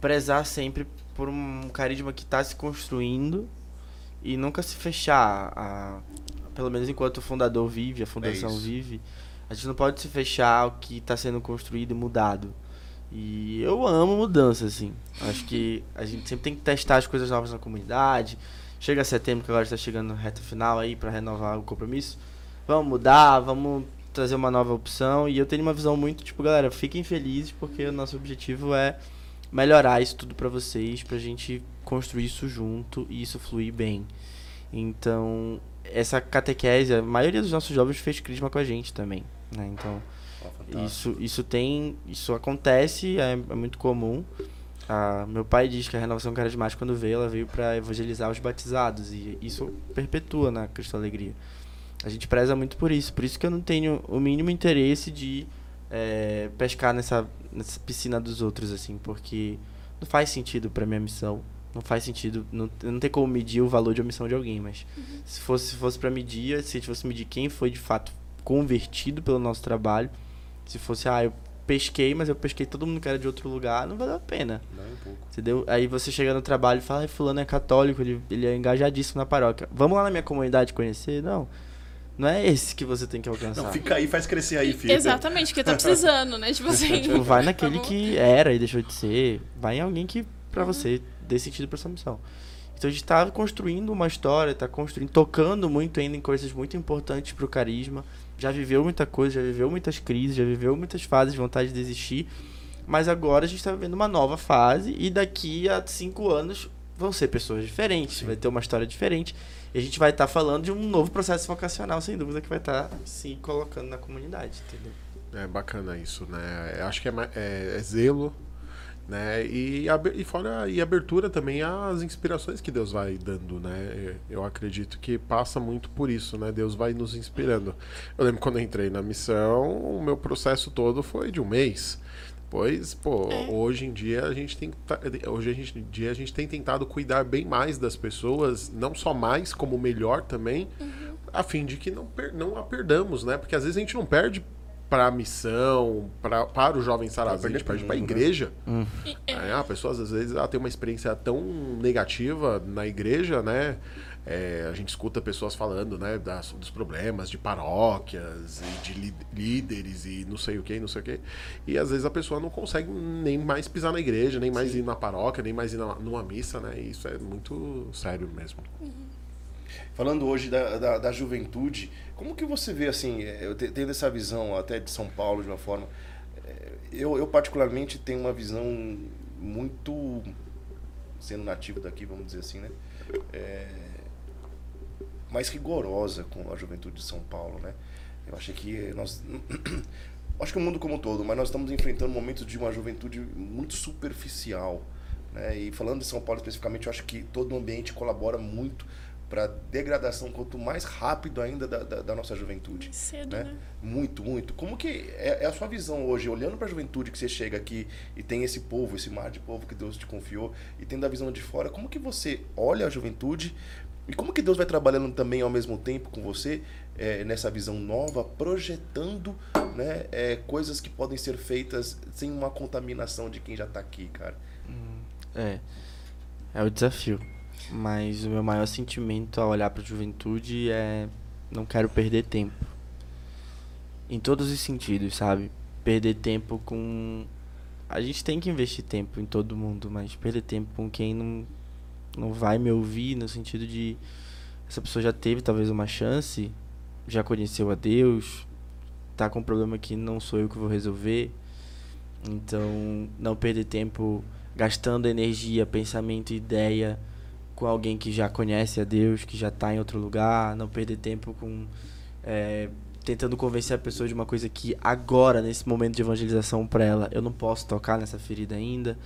prezar sempre por um carisma que está se construindo e nunca se fechar. A, pelo menos enquanto o fundador vive, a fundação isso. vive, a gente não pode se fechar ao que está sendo construído e mudado. E eu amo mudança, assim. Acho que a gente sempre tem que testar as coisas novas na comunidade. Chega setembro, que agora está chegando reta final aí para renovar o compromisso. Vamos mudar, vamos trazer uma nova opção. E eu tenho uma visão muito, tipo, galera, fiquem felizes, porque o nosso objetivo é melhorar isso tudo pra vocês, pra gente construir isso junto e isso fluir bem. Então, essa catequese, a maioria dos nossos jovens fez crisma com a gente também, né? Então, fantástico. isso, isso tem, isso acontece, é, é muito comum. Ah, meu pai diz que a renovação carismática quando veio, ela veio para evangelizar os batizados e isso perpetua na Cristo Alegria. A gente preza muito por isso, por isso que eu não tenho o mínimo interesse de eh, pescar nessa, nessa piscina dos outros assim, porque não faz sentido para minha missão. Não faz sentido, não, não tem como medir o valor de uma missão de alguém, mas se fosse, se fosse para medir, se a gente fosse medir quem foi de fato convertido pelo nosso trabalho, se fosse, ah, eu pesquei, mas eu pesquei todo mundo que era de outro lugar, não valeu a pena. Não, um pouco. Entendeu? Aí você chega no trabalho e fala, ai, fulano é católico, ele, ele é engajadíssimo na paróquia. Vamos lá na minha comunidade conhecer? Não. Não é esse que você tem que alcançar. Não, fica aí, faz crescer aí, filho. Exatamente, porque tá precisando, né? Tipo assim. Tipo, vai naquele vamos- que era e deixou de ser. Vai em alguém que, pra você, dê sentido pra sua missão. Então a gente tá construindo uma história, tá construindo, tocando muito ainda em coisas muito importantes pro carisma. Já viveu muita coisa, já viveu muitas crises, já viveu muitas fases de vontade de desistir. Mas agora a gente tá vivendo uma nova fase e daqui a cinco anos vão ser pessoas diferentes, vai ter uma história diferente. E a gente vai estar falando de um novo processo vocacional, sem dúvida, que vai estar se colocando na comunidade, entendeu? É bacana isso, né? Eu acho que é, é- é zelo, né? E, e fora e abertura também às inspirações que Deus vai dando, né? Eu acredito que passa muito por isso, né? Deus vai nos inspirando. Eu lembro quando eu entrei na missão, o meu processo todo foi de um mês. Depois, pô, hoje em dia a gente tem tá- hoje em dia a gente tem tentado cuidar bem mais das pessoas, não só mais, como melhor também, a fim de que não, não a perdamos, né? Porque às vezes a gente não perde para a missão, pra, para o jovem sarado, a perder gente perde pro para a né? igreja. E- é, a pessoa às vezes ela tem uma experiência tão negativa na igreja, né? É, a gente escuta pessoas falando, né, das, dos problemas de paróquias e de li- líderes e não sei o que, não sei o que. E às vezes a pessoa não consegue nem mais pisar na igreja, nem mais ir na paróquia, nem mais ir na, numa missa, né? E isso é muito sério mesmo. Falando hoje da, da, da juventude, como que você vê, assim, é, eu te- tendo essa visão até de São Paulo de uma forma, é, eu, eu particularmente tenho uma visão muito, sendo nativo daqui, vamos dizer assim, né? É, mais rigorosa com a juventude de São Paulo, né? Eu acho que nós... acho que o mundo como um todo, mas nós estamos enfrentando momentos de uma juventude muito superficial, né? E falando de São Paulo especificamente, eu acho que todo o ambiente colabora muito para degradação quanto mais rápido ainda da, da, da nossa juventude. cedo, Né? né? Muito, muito. Como que é, é a sua visão hoje, olhando para a juventude que você chega aqui e tem esse povo, esse mar de povo que Deus te confiou, e tendo a visão de fora, como que você olha a juventude E como que Deus vai trabalhando também ao mesmo tempo com você, é, nessa visão nova, projetando né, é, coisas que podem ser feitas sem uma contaminação de quem já está aqui, cara? É. É o desafio. Mas o meu maior sentimento ao olhar para a juventude é não quero perder tempo. Em todos os sentidos, sabe? Perder tempo com a gente tem que investir tempo em todo mundo, mas perder tempo com quem não não vai me ouvir no sentido de essa pessoa já teve talvez uma chance, já conheceu a Deus, tá com um problema que não sou eu que vou resolver. Então, não perder tempo gastando energia, pensamento ideia com alguém que já conhece a Deus, que já está em outro lugar, não perder tempo com é, tentando convencer a pessoa de uma coisa que agora, nesse momento de evangelização para ela, eu não posso tocar nessa ferida ainda.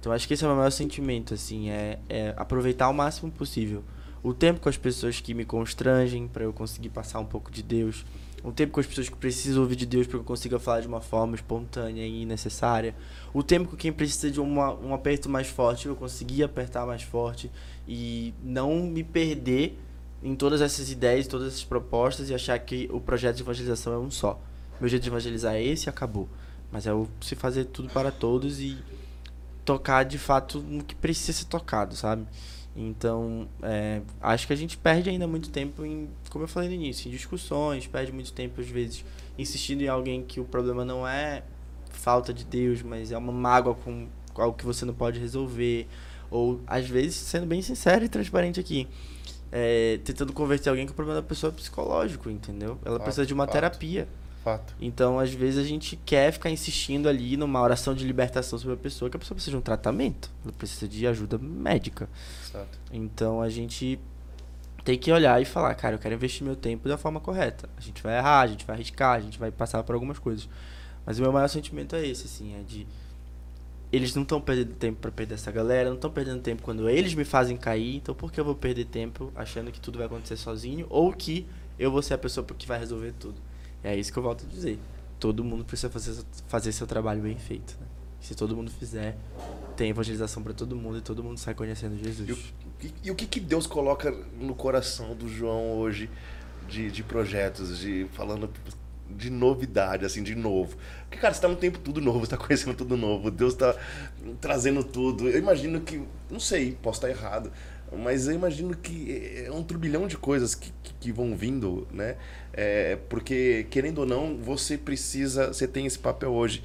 Então acho que esse é o meu maior sentimento, assim, é, é aproveitar o máximo possível o tempo com as pessoas que me constrangem para eu conseguir passar um pouco de Deus, o tempo com as pessoas que precisam ouvir de Deus para que eu consiga falar de uma forma espontânea e necessária, o tempo com quem precisa de uma, um aperto mais forte, eu conseguir apertar mais forte e não me perder em todas essas ideias, todas essas propostas e achar que o projeto de evangelização é um só. Meu jeito de evangelizar é esse e acabou. Mas é o se fazer tudo para todos e tocar de fato no que precisa ser tocado, sabe? Então, é, acho que a gente perde ainda muito tempo em, como eu falei no início, em discussões, perde muito tempo, às vezes, insistindo em alguém que o problema não é falta de Deus, mas é uma mágoa com algo que você não pode resolver. Ou, às vezes, sendo bem sincero e transparente aqui, é, tentando converter alguém que o problema da pessoa é psicológico, entendeu? Ela Fato, precisa de uma fato. terapia. Fato. Então, às vezes, a gente quer ficar insistindo ali numa oração de libertação sobre a pessoa, que a pessoa precisa de um tratamento, ela precisa de ajuda médica. Exato. Então, a gente tem que olhar e falar, cara, eu quero investir meu tempo da forma correta. A gente vai errar, a gente vai arriscar, a gente vai passar por algumas coisas. Mas o meu maior sentimento é esse, assim, é de eles não estão perdendo tempo para perder essa galera, não estão perdendo tempo quando eles me fazem cair, então por que eu vou perder tempo achando que tudo vai acontecer sozinho ou que eu vou ser a pessoa que vai resolver tudo? É isso que eu volto a dizer. Todo mundo precisa fazer, fazer seu trabalho bem feito. Né? Se todo mundo fizer, tem evangelização para todo mundo e todo mundo sai conhecendo Jesus. E o, e- e o que, que Deus coloca no coração do João hoje de, de projetos, de falando de novidade, assim, de novo? Porque, cara, você tá no tempo tudo novo, você tá conhecendo tudo novo, Deus tá trazendo tudo. Eu imagino que, não sei, posso estar errado, mas eu imagino que é um turbilhão de coisas que, que, que vão vindo, né? É, porque, querendo ou não, você precisa, você tem esse papel hoje.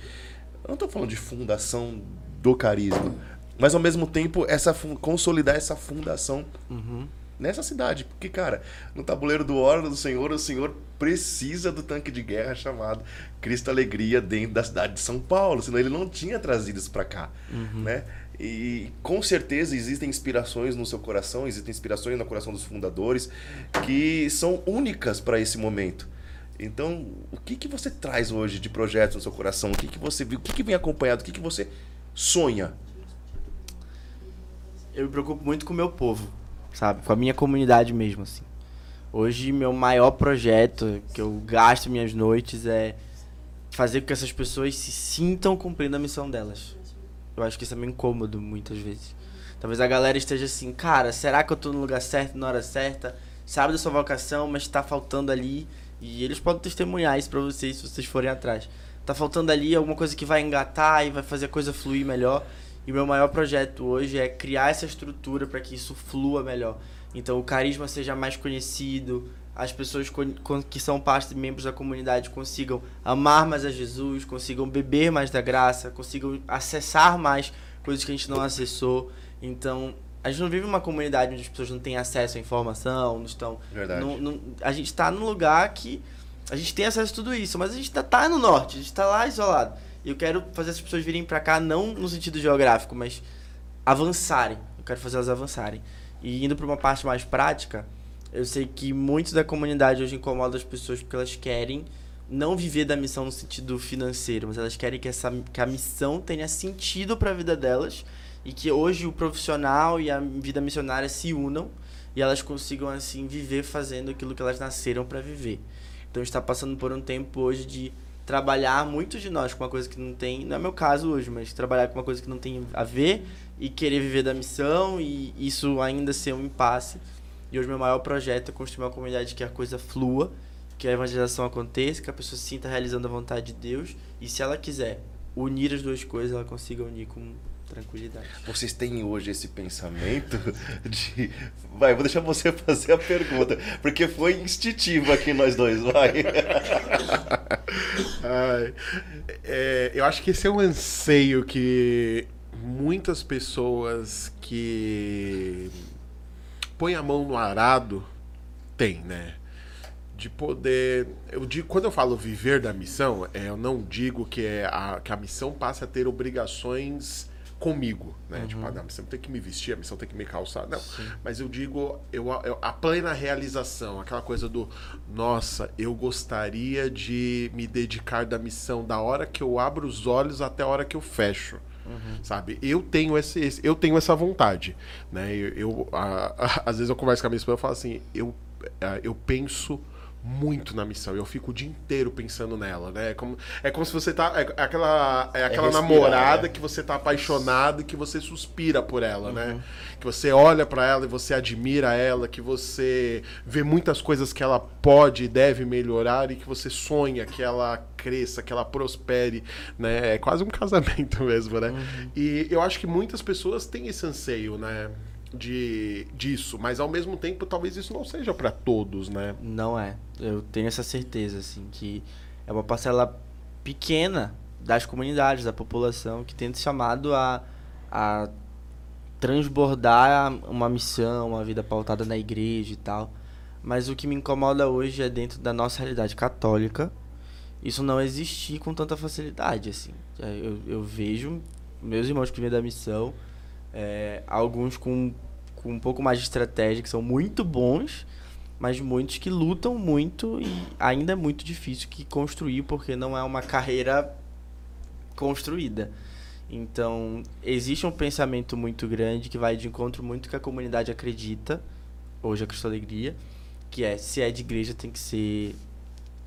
Eu não tô falando de fundação do carisma, mas ao mesmo tempo essa consolidar essa fundação Uhum. nessa cidade. Porque, cara, no tabuleiro do Hora do Senhor, o Senhor precisa do tanque de guerra chamado Cristo Alegria dentro da cidade de São Paulo, senão ele não tinha trazido isso pra cá, né? E com certeza existem inspirações no seu coração, existem inspirações no coração dos fundadores que são únicas para esse momento. Então, o que que você traz hoje de projetos no seu coração? O que que você viu? O que que vem acompanhado? O que que você sonha? Eu me preocupo muito com o meu povo, sabe? Com a minha comunidade mesmo, assim. Hoje, meu maior projeto, que eu gasto minhas noites, é fazer com que essas pessoas se sintam cumprindo a missão delas. Eu acho que isso é meio incômodo, muitas vezes. Talvez a galera esteja assim, cara, será que eu tô no lugar certo, na hora certa? Sabe da sua vocação, mas tá faltando ali. E eles podem testemunhar isso pra vocês se vocês forem atrás. Tá faltando ali alguma coisa que vai engatar e vai fazer a coisa fluir melhor. E meu maior projeto hoje é criar essa estrutura para que isso flua melhor. Então o carisma seja mais conhecido, as pessoas que são parte membros da comunidade consigam amar mais a Jesus, consigam beber mais da graça, consigam acessar mais coisas que a gente não acessou. Então, a gente não vive uma comunidade onde as pessoas não têm acesso à informação, não estão Verdade. não- não- a gente está num lugar que a gente tem acesso a tudo isso, mas a gente tá, tá no norte, a gente tá lá isolado. E eu quero fazer as pessoas virem pra cá não no sentido geográfico, mas avançarem. Eu quero fazer elas avançarem. E indo pra uma parte mais prática, eu sei que muito da comunidade hoje incomoda as pessoas porque elas querem não viver da missão no sentido financeiro, mas elas querem que, essa, que a missão tenha sentido para a vida delas e que hoje o profissional e a vida missionária se unam e elas consigam assim viver fazendo aquilo que elas nasceram para viver. Então está passando por um tempo hoje de trabalhar muitos de nós com uma coisa que não tem, não é meu caso hoje, mas trabalhar com uma coisa que não tem a ver e querer viver da missão e isso ainda ser um impasse. E hoje meu maior projeto é construir uma comunidade que a coisa flua, que a evangelização aconteça, que a pessoa se sinta realizando a vontade de Deus. E se ela quiser unir as duas coisas, ela consiga unir com tranquilidade. Vocês têm hoje esse pensamento de. Vai, vou deixar você fazer a pergunta, porque foi instintivo aqui nós dois, vai. Ai, é, eu acho que esse é um anseio que muitas pessoas que põem a mão no arado têm, né? De poder. Eu digo, quando eu falo viver da missão, é, eu não digo que, é a, que a missão passe a ter obrigações comigo, né? Tipo, ah, a missão tem que me vestir, a missão tem que me calçar. Não. Mas eu digo, eu, eu- a plena realização, aquela coisa do, nossa, eu gostaria de me dedicar da missão da hora que eu abro os olhos até a hora que eu fecho. Sabe? Eu tenho esse, esse- eu tenho essa vontade, né? Eu, eu, a- a- às vezes eu converso com a minha esposa e falo assim, eu, ah, eu penso muito na missão. Eu fico o dia inteiro pensando nela, né? É como, é como se você tá. É aquela, é aquela respirar, namorada né? que você tá apaixonado e que você suspira por ela, né? Que você olha pra ela e você admira ela, que você vê muitas coisas que ela pode e deve melhorar e que você sonha que ela cresça, que ela prospere, né? É quase um casamento mesmo, né? E eu acho que muitas pessoas têm esse anseio, né? De, disso, mas ao mesmo tempo talvez isso não seja pra todos, né? Não é. Eu tenho essa certeza, assim, que é uma parcela pequena das comunidades, da população, que tem se chamado a, a transbordar uma missão, uma vida pautada na igreja e tal. Mas o que me incomoda hoje é dentro da nossa realidade católica, isso não existir com tanta facilidade, assim. É, Eu, eu vejo meus irmãos que vêm da missão, é, alguns com, com um pouco mais de estratégia, que são muito bons, mas muitos que lutam muito e ainda é muito difícil que construir, porque não é uma carreira construída. Então, existe um pensamento muito grande que vai de encontro muito que a comunidade acredita, hoje a Cristo Alegria, que é se é de igreja tem que ser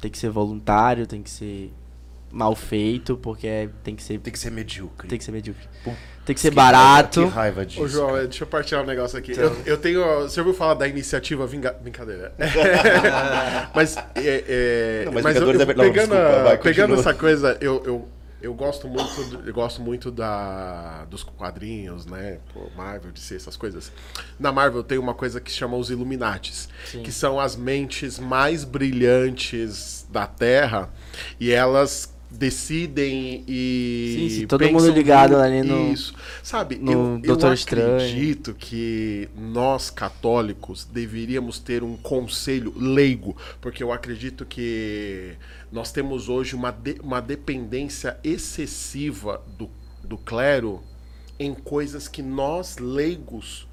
tem que ser voluntário, tem que ser mal feito, porque é- tem que ser Tem que ser medíocre. tem que ser medíocre. Pô, Tem que ser Que raiva- barato. Que raiva disso. Ô, João, cara. deixa eu partilhar um negócio aqui. Então. Eu, eu tenho. Você ouviu falar da iniciativa Vinga... Brincadeira. mas. É, é, Não, mas mas eu, eu, é- não, pegando, desculpa, vai, pegando essa coisa, eu, eu, eu gosto muito, do- eu gosto muito da, dos quadrinhos, né? Pô, Marvel, DC, essas coisas. Na Marvel tem uma coisa que se chama os Illuminates, Sim. que são as mentes mais brilhantes da Terra e elas decidem e Sim, sim, todo mundo ligado no- ali no- isso sabe no eu, eu Doutor Estranho. acredito que nós católicos deveríamos ter um conselho leigo porque eu acredito que nós temos hoje uma, de- uma dependência excessiva do, do clero em coisas que nós leigos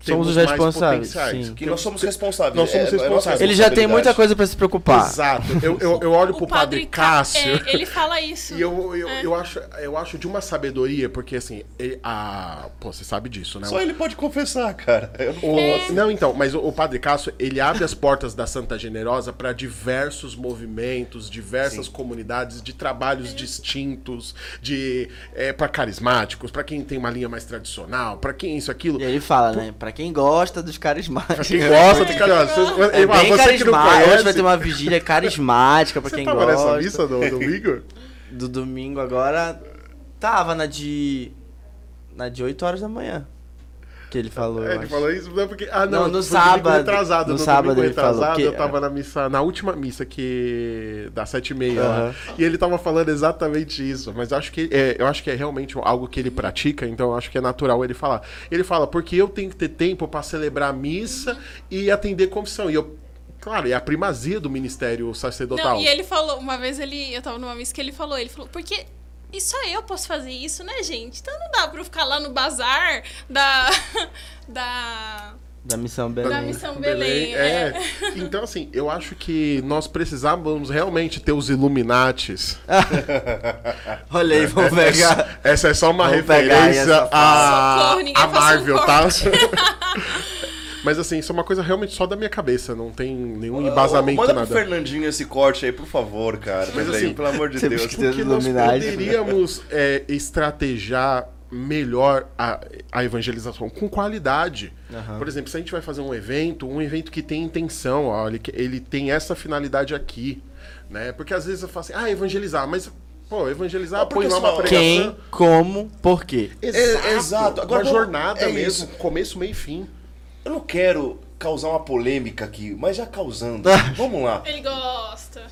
Somos os responsáveis, sim. Que nós somos responsáveis. Nós somos é- é nossa responsáveis. Ele já tem muita coisa pra se preocupar. Exato. Eu, eu, eu olho pro padre, Ca- Cássio. é, ele fala isso. E eu, eu, É. eu, acho, eu acho de uma sabedoria, porque assim, ele- a, pô, você sabe disso, né? Só ele pode confessar, cara. Eu não O- posso. Não, então, mas o, o Padre Cássio, ele abre as portas da Santa Generosa para diversos movimentos, diversas comunidades, de trabalhos distintos, de é, para carismáticos, para quem tem uma linha mais tradicional, para quem isso, aquilo. E ele fala, né? Pra quem gosta dos carismáticos. Quem gosta de cara, você, É bem você que não carismático. conhece, Hoje vai ter uma vigília carismática pra você quem tava nessa gosta. missa do domingo? Do domingo agora. Tava na de. Na de 8 horas da manhã. Que ele falou. É, ele acho. falou isso, não, porque. Ah, não, Não, no sábado- Retrasado, no no sábado ele falou que- eu tava na missa, na última missa que. das sete e meia lá. E ele tava falando exatamente isso. Mas eu acho que é, eu acho que é realmente algo que ele pratica, então eu acho que é natural ele falar. Ele fala, porque eu tenho que ter tempo pra celebrar a missa e atender confissão. E eu. Claro, é a primazia do ministério sacerdotal. Não, e ele falou, uma vez ele, eu tava numa missa que ele falou, ele falou, porque e só eu posso fazer isso, né, gente? Então não dá pra eu ficar lá no bazar da. da. Da missão da Belém. missão Belém. é. Então, assim, eu acho que nós precisávamos realmente ter os Illuminates. Olha aí, vamos pegar. Essa é só uma Vamos referência essa a, Socorro, a um Marvel, tá? Mas assim, isso é uma coisa realmente só da minha cabeça, não tem nenhum embasamento Manda pro nada. Fernandinho esse corte aí, por favor, cara. Mas assim, pelo amor de Deus. que ter- Porque nós Illuminati. poderíamos é, estrategiar melhor a, a evangelização com qualidade. Aham. Por exemplo, se a gente vai fazer um evento, um evento que tem intenção, ó, ele, ele tem essa finalidade aqui, né? Porque às vezes eu falo assim, ah, evangelizar, mas pô, evangelizar Ah, põe lá uma pregação. Quem, como, por quê? Exato, É, exato. Agora uma jornada é mesmo, isso. começo, meio e fim. Eu não quero causar uma polêmica aqui, mas já causando. Vamos lá. Ele gosta.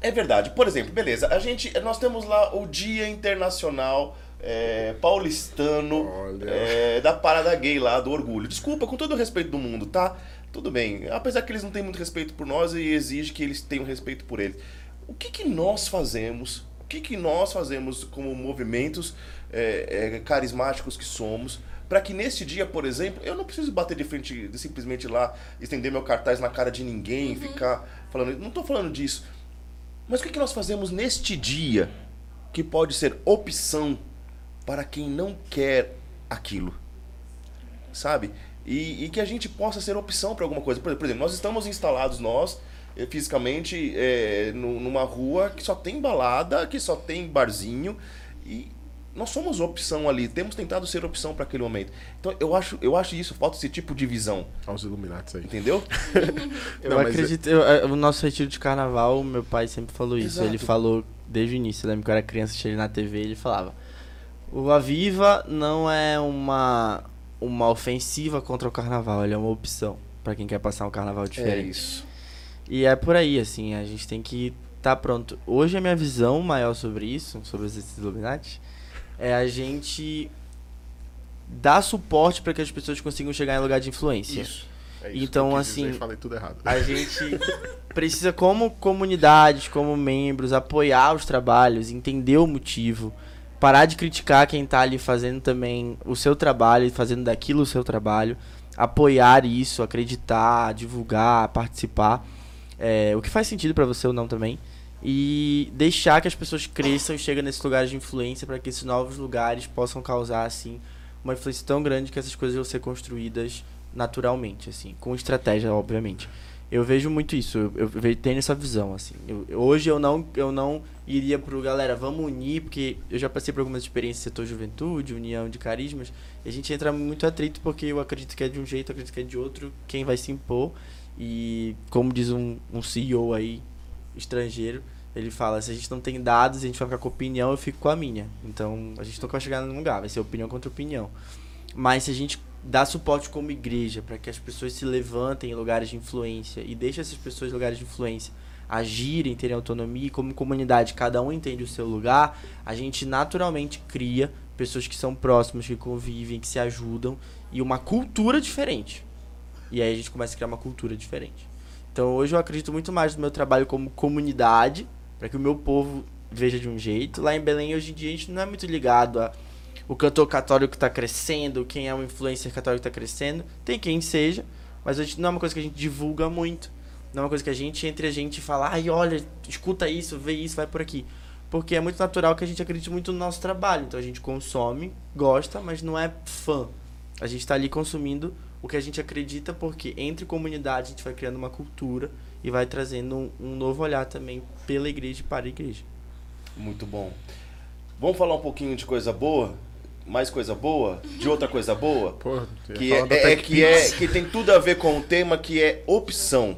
É verdade. Por exemplo, beleza. A gente, nós temos lá o Dia Internacional é, Paulistano é, da parada gay lá, do orgulho. Desculpa, com todo o respeito do mundo, tá? Tudo bem. Apesar que eles não têm muito respeito por nós e exige que eles tenham respeito por eles. O que, que nós fazemos? O que, que nós fazemos como movimentos é, é, carismáticos que somos? Para que nesse dia, por exemplo, eu não preciso bater de frente, de simplesmente ir lá, estender meu cartaz na cara de ninguém, ficar falando. Não tô falando disso. Mas o que, que nós fazemos neste dia que pode ser opção para quem não quer aquilo? Sabe? E, e que a gente possa ser opção para alguma coisa. Por exemplo, nós estamos instalados, nós, eh, fisicamente, nu- numa rua que só tem balada, que só tem barzinho. E nós somos opção ali. Temos tentado ser opção para aquele momento. Então eu acho, eu acho isso, falta esse tipo de visão. Aos Illuminati aí. Entendeu? Eu Não, mas acredito. eu- é, o nosso retiro de carnaval, meu pai sempre falou isso. Exato. Ele falou desde o início. Eu lembro que eu era criança, assistia ele na TV, ele falava: O Aviva não é uma, uma ofensiva contra o carnaval, ele é uma opção pra quem quer passar um carnaval diferente. É isso. E é por aí, assim, a gente tem que estar pronto. Hoje a minha visão maior sobre isso, sobre esses Illuminati, é a gente dar suporte para que as pessoas consigam chegar em lugar de influência. Isso. É isso Então, assim, dizer, falei tudo errado. A gente precisa, como comunidades, como membros, apoiar os trabalhos, entender o motivo, parar de criticar quem tá ali fazendo também o seu trabalho e fazendo daquilo o seu trabalho, apoiar isso, acreditar, divulgar, participar, é, o que faz sentido pra você ou não também, e deixar que as pessoas cresçam e cheguem nesses lugares de influência para que esses novos lugares possam causar assim uma influência tão grande que essas coisas vão ser construídas naturalmente, assim, com estratégia, obviamente. Eu vejo muito isso, eu, eu tenho essa visão, assim. Eu- hoje eu não, eu não iria pro galera, vamos unir, porque eu já passei por algumas experiências setor juventude, união de carismas, e a gente entra muito atrito porque eu acredito que é de um jeito, acredito que é de outro, quem vai se impor. E como diz um, um CEO aí, estrangeiro, ele fala, se a gente não tem dados, a gente vai ficar com opinião, eu fico com a minha. Então, a gente nunca vai chegar num lugar, vai ser opinião contra opinião. Mas se a gente dá suporte como igreja para que as pessoas se levantem em lugares de influência e deixe essas pessoas em lugares de influência agirem, terem autonomia e como comunidade cada um entende o seu lugar, a gente naturalmente cria pessoas que são próximas, que convivem, que se ajudam e uma cultura diferente. E aí a gente começa a criar uma cultura diferente. Então hoje eu acredito muito mais no meu trabalho como comunidade, para que o meu povo veja de um jeito. Lá em Belém hoje em dia a gente não é muito ligado a o cantor católico está crescendo, quem é um influencer católico está crescendo. Tem quem seja, mas não é uma coisa que a gente divulga muito. Não é uma coisa que a gente, entre a gente, fala, ai, olha, escuta isso, vê isso, vai por aqui. Porque é muito natural que a gente acredite muito no nosso trabalho. Então a gente consome, gosta, mas não é fã. A gente está ali consumindo o que a gente acredita, porque entre comunidade a gente vai criando uma cultura e vai trazendo um, um novo olhar também pela igreja e para a igreja. Muito bom. Vamos falar um pouquinho de coisa boa? Mais coisa boa? De outra coisa boa? Pô, Que é, é- Tech que, é, que tem tudo a ver com o tema que é opção.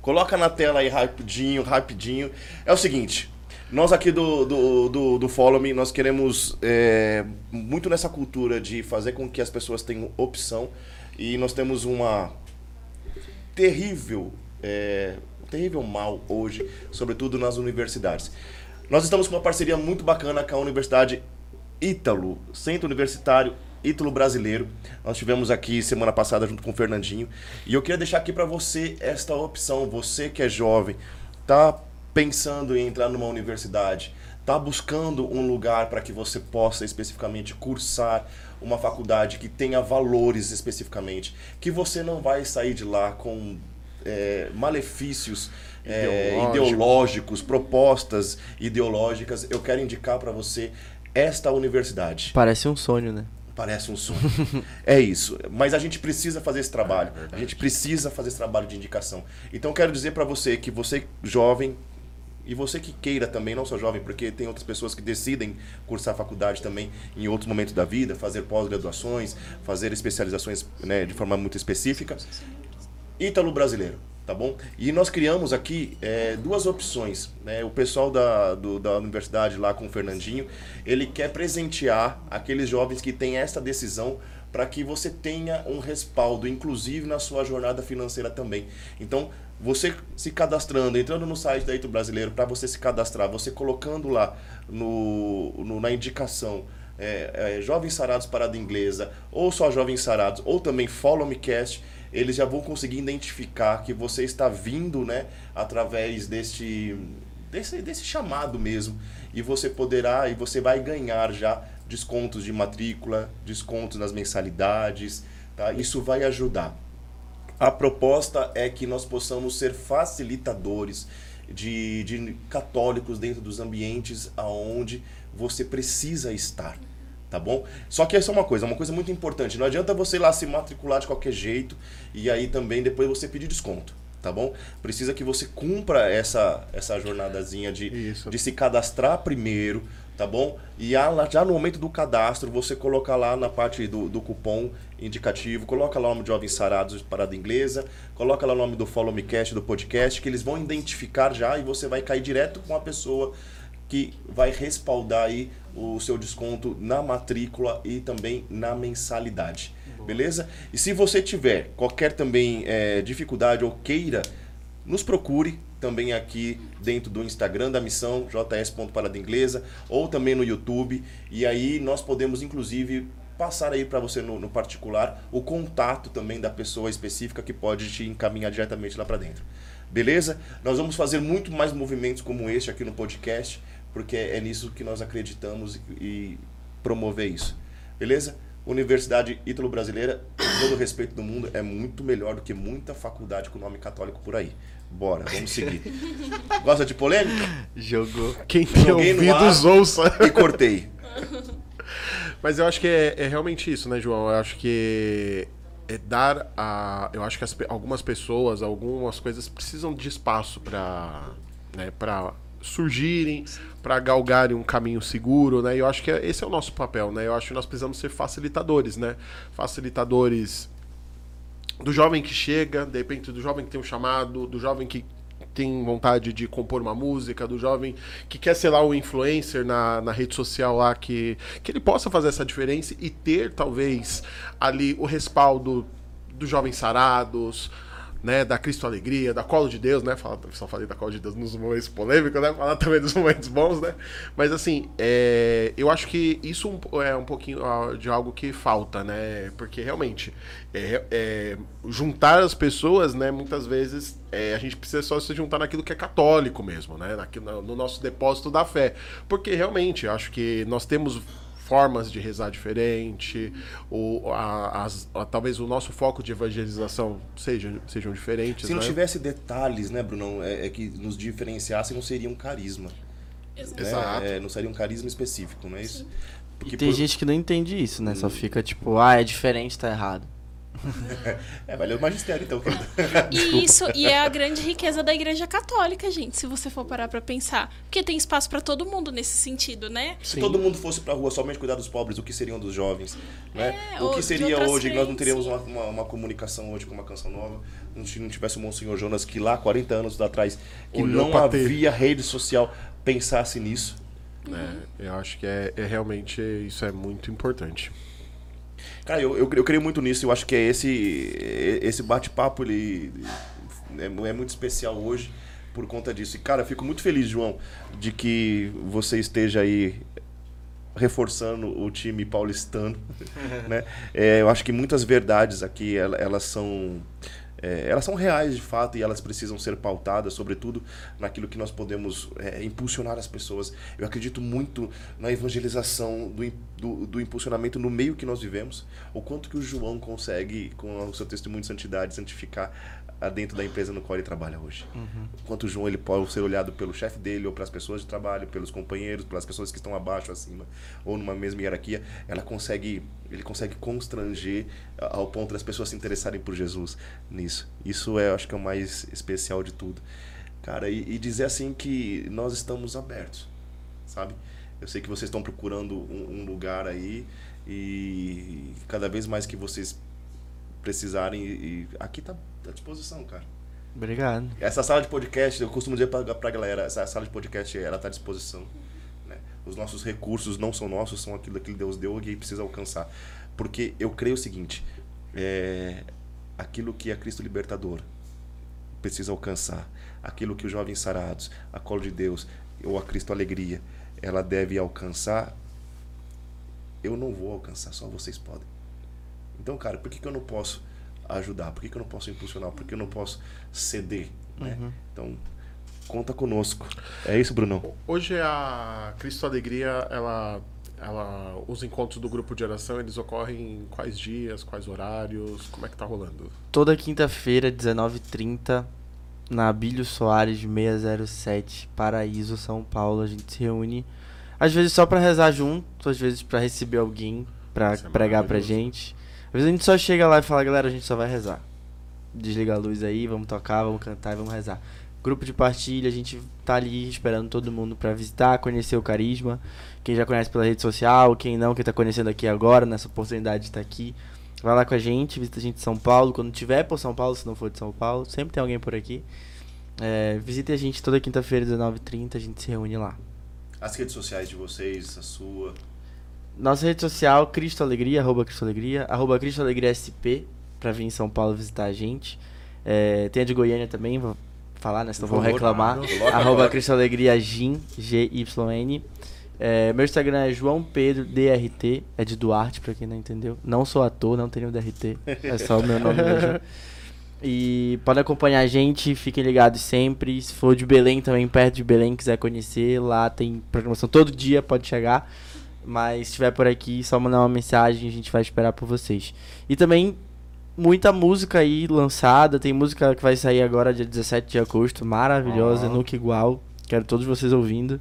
Coloca na tela aí rapidinho, rapidinho. É o seguinte, nós aqui do, do, do, do Follow Me, nós queremos é, muito nessa cultura de fazer com que as pessoas tenham opção. E nós temos uma terrível, é, um terrível mal hoje, sobretudo nas universidades. Nós estamos com uma parceria muito bacana com a Universidade Ítalo, Centro Universitário Ítalo Brasileiro. Nós tivemos aqui semana passada junto com o Fernandinho. E eu queria deixar aqui para você esta opção, você que é jovem, tá pensando em entrar numa universidade, tá buscando um lugar para que você possa especificamente cursar uma faculdade que tenha valores especificamente, que você não vai sair de lá com é, malefícios é, Ideológico. ideológicos, propostas ideológicas. Eu quero indicar para você esta universidade. Parece um sonho, né? Parece um sonho. é isso. Mas a gente precisa fazer esse trabalho. a gente precisa fazer esse trabalho de indicação. Então eu quero dizer para você que você jovem E você que queira também, não só jovem, porque tem outras pessoas que decidem cursar faculdade também em outros momentos da vida, fazer pós-graduações, fazer especializações né, de forma muito específica. Ítalo Brasileiro, tá bom? E nós criamos aqui é, duas opções. Né? O pessoal da, do, da universidade lá com o Fernandinho, ele quer presentear aqueles jovens que têm essa decisão para que você tenha um respaldo, inclusive na sua jornada financeira também. Então, você se cadastrando, entrando no site da Ito Brasileiro, para você se cadastrar, você colocando lá no, no na indicação é, é, Jovens Sarados Parada Inglesa, ou só Jovens Sarados, ou também Follow Me Cast, eles já vão conseguir identificar que você está vindo né, através deste, desse, desse chamado mesmo. E você poderá e você vai ganhar já descontos de matrícula, descontos nas mensalidades. Tá? Isso vai ajudar. A proposta é que nós possamos ser facilitadores de, de católicos dentro dos ambientes aonde você precisa estar tá bom? Só que essa é uma coisa, uma coisa muito importante. Não adianta você ir lá se matricular de qualquer jeito e aí também depois você pedir desconto, tá bom? Precisa que você cumpra essa, essa jornadazinha de, de se cadastrar primeiro, tá bom? E já no momento do cadastro, você coloca lá na parte do, do cupom indicativo, coloca lá o nome de Jovens Sarados de Parada Inglesa, coloca lá o nome do Follow Me Cast, do podcast, que eles vão identificar já e você vai cair direto com a pessoa que vai respaldar aí o seu desconto na matrícula e também na mensalidade. Beleza? E se você tiver qualquer também é, dificuldade ou queira, nos procure também aqui dentro do Instagram da missão, js.paradainglesa, ou também no YouTube. E aí nós podemos, inclusive, passar aí para você no, no, particular o contato também da pessoa específica que pode te encaminhar diretamente lá para dentro. Beleza? Nós vamos fazer muito mais movimentos como este aqui no podcast porque é nisso que nós acreditamos e, promover isso. Beleza? Universidade Ítalo Brasileira, com todo o respeito do mundo, é muito melhor do que muita faculdade com nome católico por aí. Bora, vamos seguir. Gosta de polêmica? Jogou. Quem tem Joguei ouvidos, ouça. E cortei. Mas eu acho que é, é realmente isso, né, João? Eu acho que é dar a. Eu acho que as algumas pessoas, algumas coisas precisam de espaço para né, pra surgirem, para galgarem um caminho seguro, né? E eu acho que é- esse é o nosso papel, né? Eu acho que nós precisamos ser facilitadores, né? Facilitadores do jovem que chega, de repente do jovem que tem um chamado, do jovem que tem vontade de compor uma música, do jovem que quer ser lá o influencer na, na rede social lá, que, que ele possa fazer essa diferença e ter talvez ali o respaldo dos jovens sarados, né, da Cristo Alegria, da Colo de Deus, né, fala, só falei da Colo de Deus nos momentos polêmicos, né, falar também dos momentos bons, né, mas assim, é, eu acho que isso é um pouquinho ah, de algo que falta, né, porque realmente, é, é, juntar as pessoas, né, muitas vezes é, a gente precisa só se juntar naquilo que é católico mesmo, né, naquilo, no nosso depósito da fé, porque realmente, acho que nós temos formas de rezar diferente, ou a- as- a- talvez o nosso foco de evangelização seja, sejam diferentes. Se não né? tivesse detalhes, né, Brunão, é, é que nos diferenciassem, não seria um carisma. Exato. né? É, não seria um carisma específico, não é isso? E tem gente que não entende isso, né? Só fica tipo, ah, é diferente, tá errado. É, vai ler o magistério então. E isso e é a grande riqueza da Igreja Católica, gente, se você for parar pra pensar. Porque tem espaço pra todo mundo nesse sentido, né? Se Sim. todo mundo fosse pra rua somente cuidar dos pobres, o que seriam dos jovens? Né? É, o que seria hoje? Nós não teríamos uma, uma, uma comunicação hoje com uma canção nova. Não não tivesse o Monsenhor Jonas que lá, 40 anos atrás, que Olhou não pra ter. havia rede social, pensasse nisso. É, eu acho que é, é realmente isso é muito importante. Cara, eu, eu, eu creio muito nisso. Eu acho que é esse, esse bate-papo ele é, é muito especial hoje por conta disso. E, cara, eu fico muito feliz, João, de que você esteja aí reforçando o time paulistano, né? É, eu acho que muitas verdades aqui ela- elas são é, elas são reais de fato e elas precisam ser pautadas, sobretudo naquilo que nós podemos é, impulsionar as pessoas. Eu acredito muito na evangelização, do, do, do impulsionamento no meio que nós vivemos. O quanto que o João consegue, com o seu testemunho de santidade, santificar dentro da empresa no qual ele trabalha hoje. Quanto o João ele pode ser olhado pelo chefe dele, ou pelas pessoas de trabalho, pelos companheiros, pelas pessoas que estão abaixo, acima, ou numa mesma hierarquia, ela consegue, ele consegue constranger ao ponto das pessoas se interessarem por Jesus nisso. Isso é, acho que é o mais especial de tudo. Cara, e, e dizer assim que nós estamos abertos, sabe? Eu sei que vocês estão procurando um, um lugar aí e cada vez mais que vocês precisarem, e aqui tá à disposição, cara. Obrigado. Essa sala de podcast, eu costumo dizer pra, pra galera, essa sala de podcast, ela tá à disposição. Né? Os nossos recursos não são nossos, são aquilo que Deus deu e precisa alcançar. Porque eu creio o seguinte, é, aquilo que é Cristo Libertador precisa alcançar, aquilo que os jovens sarados, a Colo de Deus ou a Cristo Alegria, ela deve alcançar, eu não vou alcançar, só vocês podem. Então, cara, por que, que eu não posso ajudar? Por que, que eu não posso impulsionar? Por que eu não posso ceder? Né? Uhum. Então, conta conosco. É isso, Brunão? Hoje a Cristo Alegria, ela, ela, os encontros do grupo de oração, eles ocorrem em quais dias, quais horários, como é que tá rolando? Toda quinta-feira, 19h30, na Abílio Soares 607, Paraíso, São Paulo, a gente se reúne. Às vezes só pra rezar junto, às vezes pra receber alguém, pra Isso é pregar pra gente. Às vezes a gente só chega lá e fala, galera, a gente só vai rezar. Desliga a luz aí, vamos tocar, vamos cantar e vamos rezar. Grupo de partilha, a gente tá ali esperando todo mundo pra visitar, conhecer o carisma. Quem já conhece pela rede social, quem não, quem tá conhecendo aqui agora, nessa oportunidade de estar aqui. Vai lá com a gente, visita a gente em São Paulo. Quando tiver por São Paulo, se não for de São Paulo, sempre tem alguém por aqui. É, visite a gente toda quinta-feira, 19h30, a gente se reúne lá. As redes sociais de vocês, a sua. Nossa rede social, Cristo Alegria, arroba Cristo Alegria, arroba Cristo Alegria SP, pra vir em São Paulo visitar a gente. É, tem a de Goiânia também, vou falar, né? Senão vão favor, reclamar. coloca arroba. Cristo Alegria Gin, G-Y-N. É, meu Instagram é João Pedro DRT, é de Duarte, pra quem não entendeu. Não sou ator, não tenho DRT, é só o meu nome mesmo. E pode acompanhar a gente, fiquem ligados sempre. Se for de Belém também, perto de Belém, quiser conhecer, lá tem programação todo dia, pode chegar. Mas se estiver por aqui, só mandar uma mensagem, a gente vai esperar por vocês. E também muita música aí lançada, tem música que vai sair agora dia 17 de agosto, maravilhosa, nunca igual. Quero todos vocês ouvindo.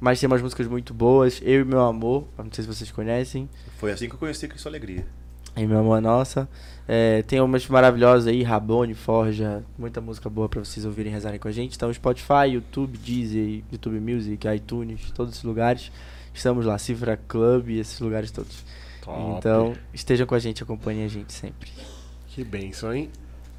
Mas tem umas músicas muito boas, Eu e Meu Amor, não sei se vocês conhecem. Foi assim que eu conheci Cristo Alegria. Em Meu Amor é Nossa. É, tem umas maravilhosas aí, Rabone, Forja, muita música boa pra vocês ouvirem e rezarem com a gente. Então, Spotify, YouTube, Deezer, YouTube Music, iTunes, todos esses lugares. Estamos lá, Cifra Club e esses lugares todos. Top. Então, estejam com a gente, acompanhem a gente sempre. Que bênção, hein?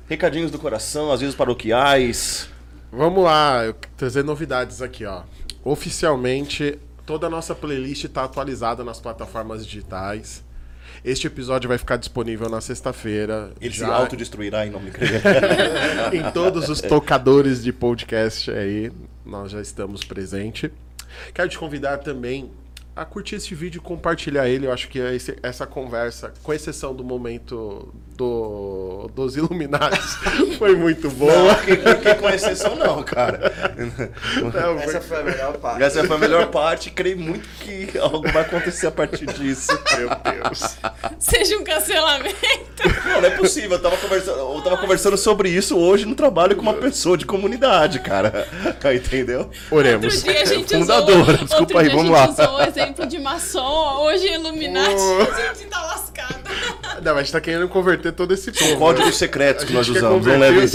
Recadinhos do coração, às vezes paroquiais. Vamos lá, eu trazer novidades aqui, ó. Oficialmente, toda a nossa playlist está atualizada nas plataformas digitais. Este episódio vai ficar disponível na sexta-feira. Ele se já autodestruirá em nome de Cristo. em todos os tocadores de podcast aí, nós já estamos presentes. Quero te convidar também a curtir esse vídeo e compartilhar ele. Eu acho que esse- essa conversa, com exceção do momento do, dos Illuminati, foi muito boa. Não, que, que com exceção não, cara. Não, foi- foi a melhor parte. Essa foi a melhor parte. Creio muito que algo vai acontecer a partir disso. Meu Deus. Seja um cancelamento. Não, não é possível. Eu tava, conversando, eu tava conversando sobre isso hoje no trabalho com uma pessoa de comunidade, cara. Entendeu? Oremos. Outro dia a gente Fundadora, usou, desculpa outro aí, dia vamos a gente lá. usou o exemplo de maçom, hoje Illuminati, Oh. a gente tá lascado. Não, mas a gente tá querendo converter todo esse povo. né? Códigos secretos que nós usamos. Não leve os-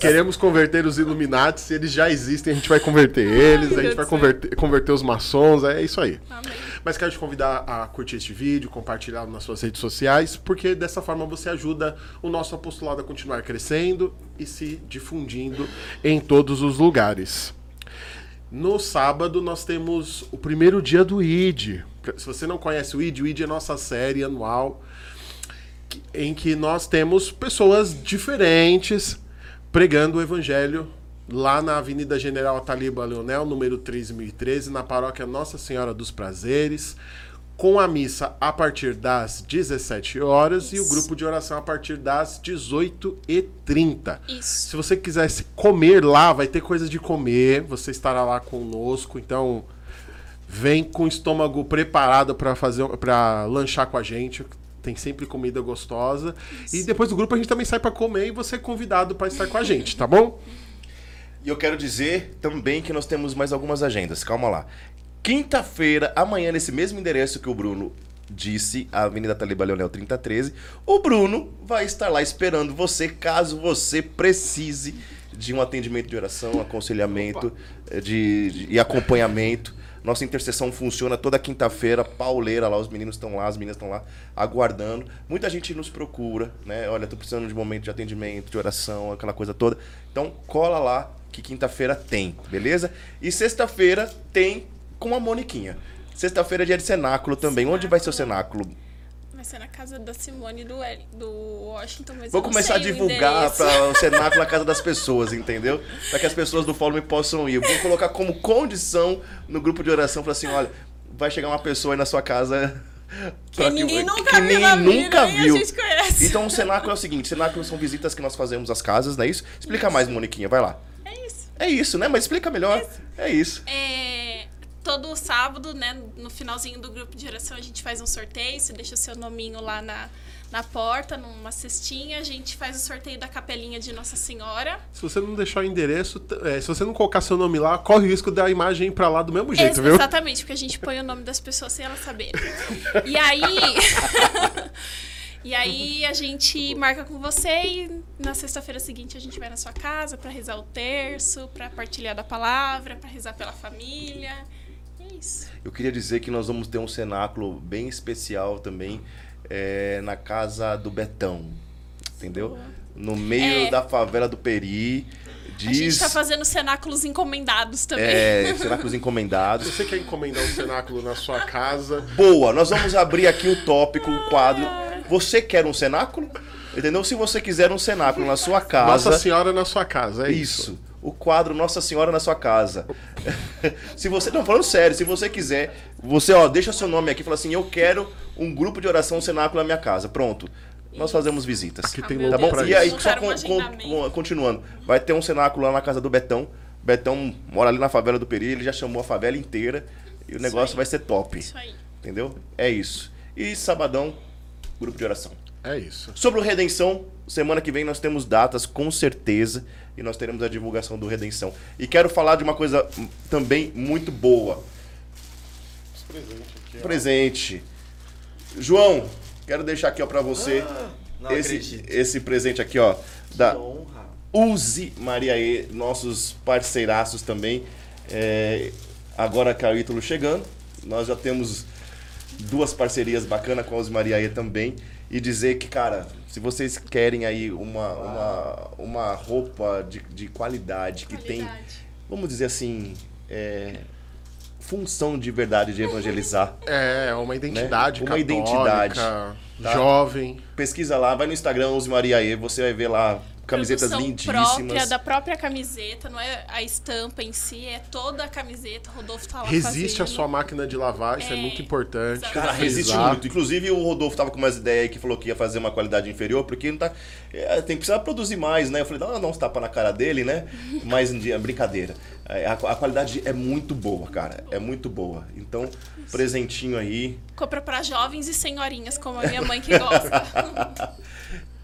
Queremos converter os Illuminati, se eles já existem, a gente vai converter eles, a gente Deus vai converter, converter os maçons, é isso aí. Amém. Mas quero te convidar a curtir este vídeo, compartilhar nas suas redes sociais, porque dessa forma você ajuda o nosso apostolado a continuar crescendo e se difundindo em todos os lugares. No sábado nós temos o primeiro dia do ID. Se você não conhece o ID, o ID é nossa série anual em que nós temos pessoas diferentes pregando o evangelho lá na Avenida General Ataliba Leonel, número 3013, na paróquia Nossa Senhora dos Prazeres, com a missa a partir das 17 horas e o Isso. grupo de oração a partir das 18h30. Isso. Se você quiser se comer lá, vai ter coisa de comer, você estará lá conosco, então vem com o estômago preparado para fazer para lanchar com a gente. Tem sempre comida gostosa. E depois do grupo a gente também sai para comer e você é convidado para estar com a gente, tá bom? E eu quero dizer também que nós temos mais algumas agendas. Calma lá. Quinta-feira, amanhã, nesse mesmo endereço que o Bruno disse, a Avenida Taliba Leonel 3013, o Bruno vai estar lá esperando você caso você precise de um atendimento de oração, aconselhamento eh, de, de- e acompanhamento. Nossa intercessão funciona toda quinta-feira, pauleira lá, os meninos estão lá, as meninas estão lá aguardando. Muita gente nos procura, né? Olha, tô precisando de um momento de atendimento, de oração, aquela coisa toda. Então, cola lá que quinta-feira tem, beleza? E sexta-feira tem com a Moniquinha. Sexta-feira é dia de cenáculo também. Onde vai ser o cenáculo? Vai ser na casa da Simone do, El- do Washington, mas Vou começar a divulgar para o cenáculo na casa das pessoas, entendeu? Para que as pessoas do fórum possam ir. Vou colocar como condição no grupo de oração, falar assim, olha, vai chegar uma pessoa aí na sua casa Que pra ninguém nunca que viu vida, nunca nem viu. a. Então o cenáculo é o seguinte, cenáculo são visitas que nós fazemos às casas, não é isso? Explica mais, Moniquinha, vai lá. É isso. É isso, né? Mas explica melhor. É isso. É, todo sábado, né, no finalzinho do grupo de oração, a gente faz um sorteio. Você deixa o seu nominho lá na, na porta, numa cestinha. A gente faz o sorteio da capelinha de Nossa Senhora. Se você não deixar o endereço, é, se você não colocar seu nome lá, corre o risco da imagem ir pra lá do mesmo jeito, Ex- viu? Exatamente, porque a gente põe o nome das pessoas sem elas saberem. E aí. e aí a gente marca com você e na sexta-feira seguinte a gente vai na sua casa pra rezar o terço, pra partilhar da palavra, pra rezar pela família. É isso. Eu queria dizer que nós vamos ter um cenáculo bem especial também é, na casa do Betão. Entendeu? No meio É. da favela do Peri. A gente Diz. tá fazendo cenáculos encomendados também. É, cenáculos Se encomendados. você quer encomendar um cenáculo na sua casa, Boa, nós vamos abrir aqui o tópico, o quadro. Você quer um cenáculo? Entendeu? Se você quiser um cenáculo na sua casa. Nossa Senhora na sua casa, é isso. Isso. O quadro Nossa Senhora na sua casa. se você. Não, falando sério, se você quiser, você, ó, deixa seu nome aqui e fala assim: eu quero um grupo de oração cenáculo na minha casa. Pronto. Nós fazemos visitas. Aqui Ah, tem Tá bom? Deus, E aí, só um con- con- continuando, vai ter um cenáculo lá na casa do Betão. Betão mora ali na favela do Peri, ele já chamou a favela inteira e o Isso negócio aí. vai ser top. Isso aí. Entendeu? É isso. E sabadão, grupo de oração. É isso. Sobre o Redenção, semana que vem nós temos datas, com certeza, e nós teremos a divulgação do Redenção. E quero falar de uma coisa também muito boa. Presente. João, quero deixar aqui ó para você Não esse, acredito. esse presente aqui, ó, da Que honra. Use Mariaê, nossos parceiraços também. É, agora que o Ítalo chegando, nós já temos duas parcerias bacanas com a Use Mariaê também. E dizer que, cara, se vocês querem aí uma, uma, uma roupa de, de qualidade que tem, Qualidade. vamos dizer assim, é, função de verdade de evangelizar, É, uma identidade Né? Uma católica, identidade, tá? jovem. pesquisa lá, vai no Instagram Use Mariaê, você vai ver lá camisetas lindíssimas. própria da própria camiseta, não é a estampa em si, é toda a camiseta. O Rodolfo tá lá Resiste à fazendo. sua máquina de lavar, isso é, É, muito importante. exatamente. Cara, resiste Frisar. muito. Inclusive, o Rodolfo tava com umas ideias aí que falou que ia fazer uma qualidade inferior, porque não tá. é, tem que precisar produzir mais, né? Eu falei, dá, uns tapas na cara dele, né? Mas um dia, brincadeira. É, A, a qualidade é muito boa, cara. É muito boa. Então, presentinho aí. Compra pra jovens e senhorinhas, como a minha mãe que gosta.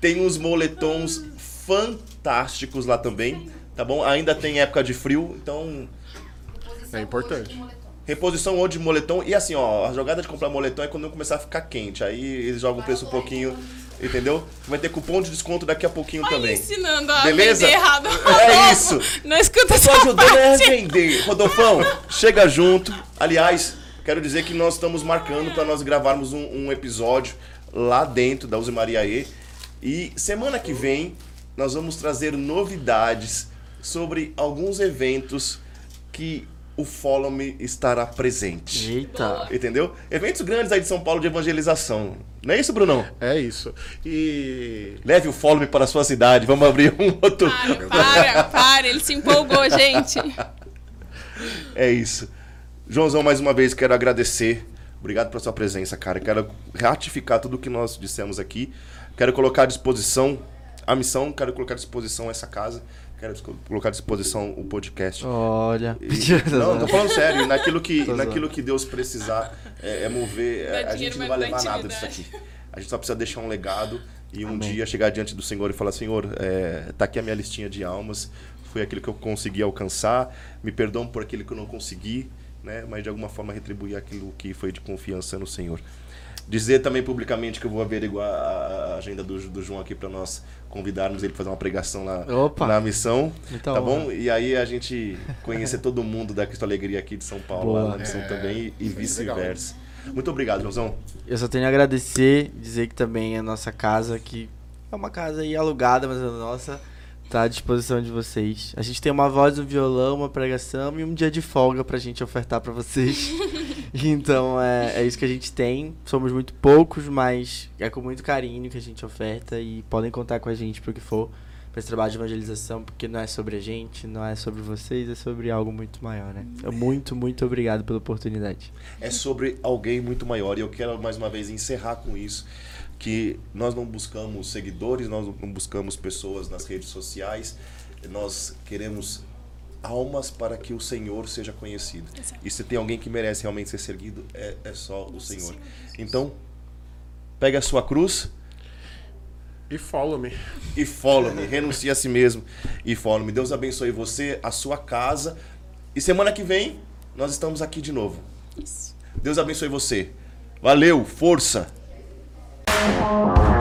Tem uns moletons fantásticos lá também, tá bom? Ainda tem época de frio, então É importante. Reposição ou de moletom. E assim, ó, a jogada de comprar moletom é quando começar a ficar quente. Aí eles jogam o preço um pouquinho, entendeu? Vai ter cupom de desconto daqui a pouquinho Vai me também. ensinando a Beleza? vender errado. É isso. Não escuta Tô essa ajudando a parte. vender. Rodolfão, chega junto. Aliás, quero dizer que nós estamos marcando para nós gravarmos um, um episódio lá dentro da Use Maria E. E semana que vem nós vamos trazer novidades sobre alguns eventos que o Follow Me estará presente. Eita. Entendeu? Eventos grandes aí de São Paulo de evangelização. Não é isso, Brunão? É isso. E Leve o Follow Me para a sua cidade. Vamos abrir um outro. Para, para, para. Ele se empolgou, gente. É isso. Joãozão, mais uma vez, quero agradecer. Obrigado pela sua presença, cara. Quero ratificar tudo o que nós dissemos aqui. Quero colocar à disposição a missão, quero colocar à disposição essa casa. Quero colocar à disposição o podcast. Olha. E- não, tô falando sério. Naquilo que, naquilo que Deus precisar é, é mover. é, a gente não vai levar nada disso aqui. A gente só precisa deixar um legado e um Amém. dia chegar diante do Senhor e falar: Senhor, é, tá aqui a minha listinha de almas. Foi aquilo que eu consegui alcançar. Me perdoam por aquilo que eu não consegui, né? Mas de alguma forma retribuir aquilo que foi de confiança no Senhor. Dizer também publicamente que eu vou averiguar a a agenda do, do João aqui para nós convidarmos ele para fazer uma pregação lá Opa! na missão. Muita tá honra. bom? E aí a gente conhecer todo mundo da Cristo Alegria aqui de São Paulo, Boa. lá na missão É, também e é vice-versa. Muito obrigado, Joãozão. Eu só tenho a agradecer, dizer que também a nossa casa, que é uma casa aí alugada, mas a nossa, tá à disposição de vocês. A gente tem uma voz, um violão, uma pregação e um dia de folga pra gente ofertar pra vocês. então é, é isso que a gente tem. Somos muito poucos, mas é com muito carinho que a gente oferta e podem contar com a gente pro que for. Pra esse trabalho de evangelização, porque não é sobre a gente, não é sobre vocês, é sobre algo muito maior, né? Então, muito, muito obrigado pela oportunidade. é sobre alguém muito maior. E eu quero mais uma vez encerrar com isso. Que nós não buscamos seguidores, nós não buscamos pessoas nas redes sociais, nós queremos almas para que o Senhor seja conhecido. Exato. E se tem alguém que merece realmente ser seguido, é, é só o Senhor. Então, pega a sua cruz E follow me. e follow-me, renuncie a si mesmo e follow-me. Deus abençoe você, a sua casa. E semana que vem nós estamos aqui de novo. Isso. Deus abençoe você. Valeu, força! Thank you.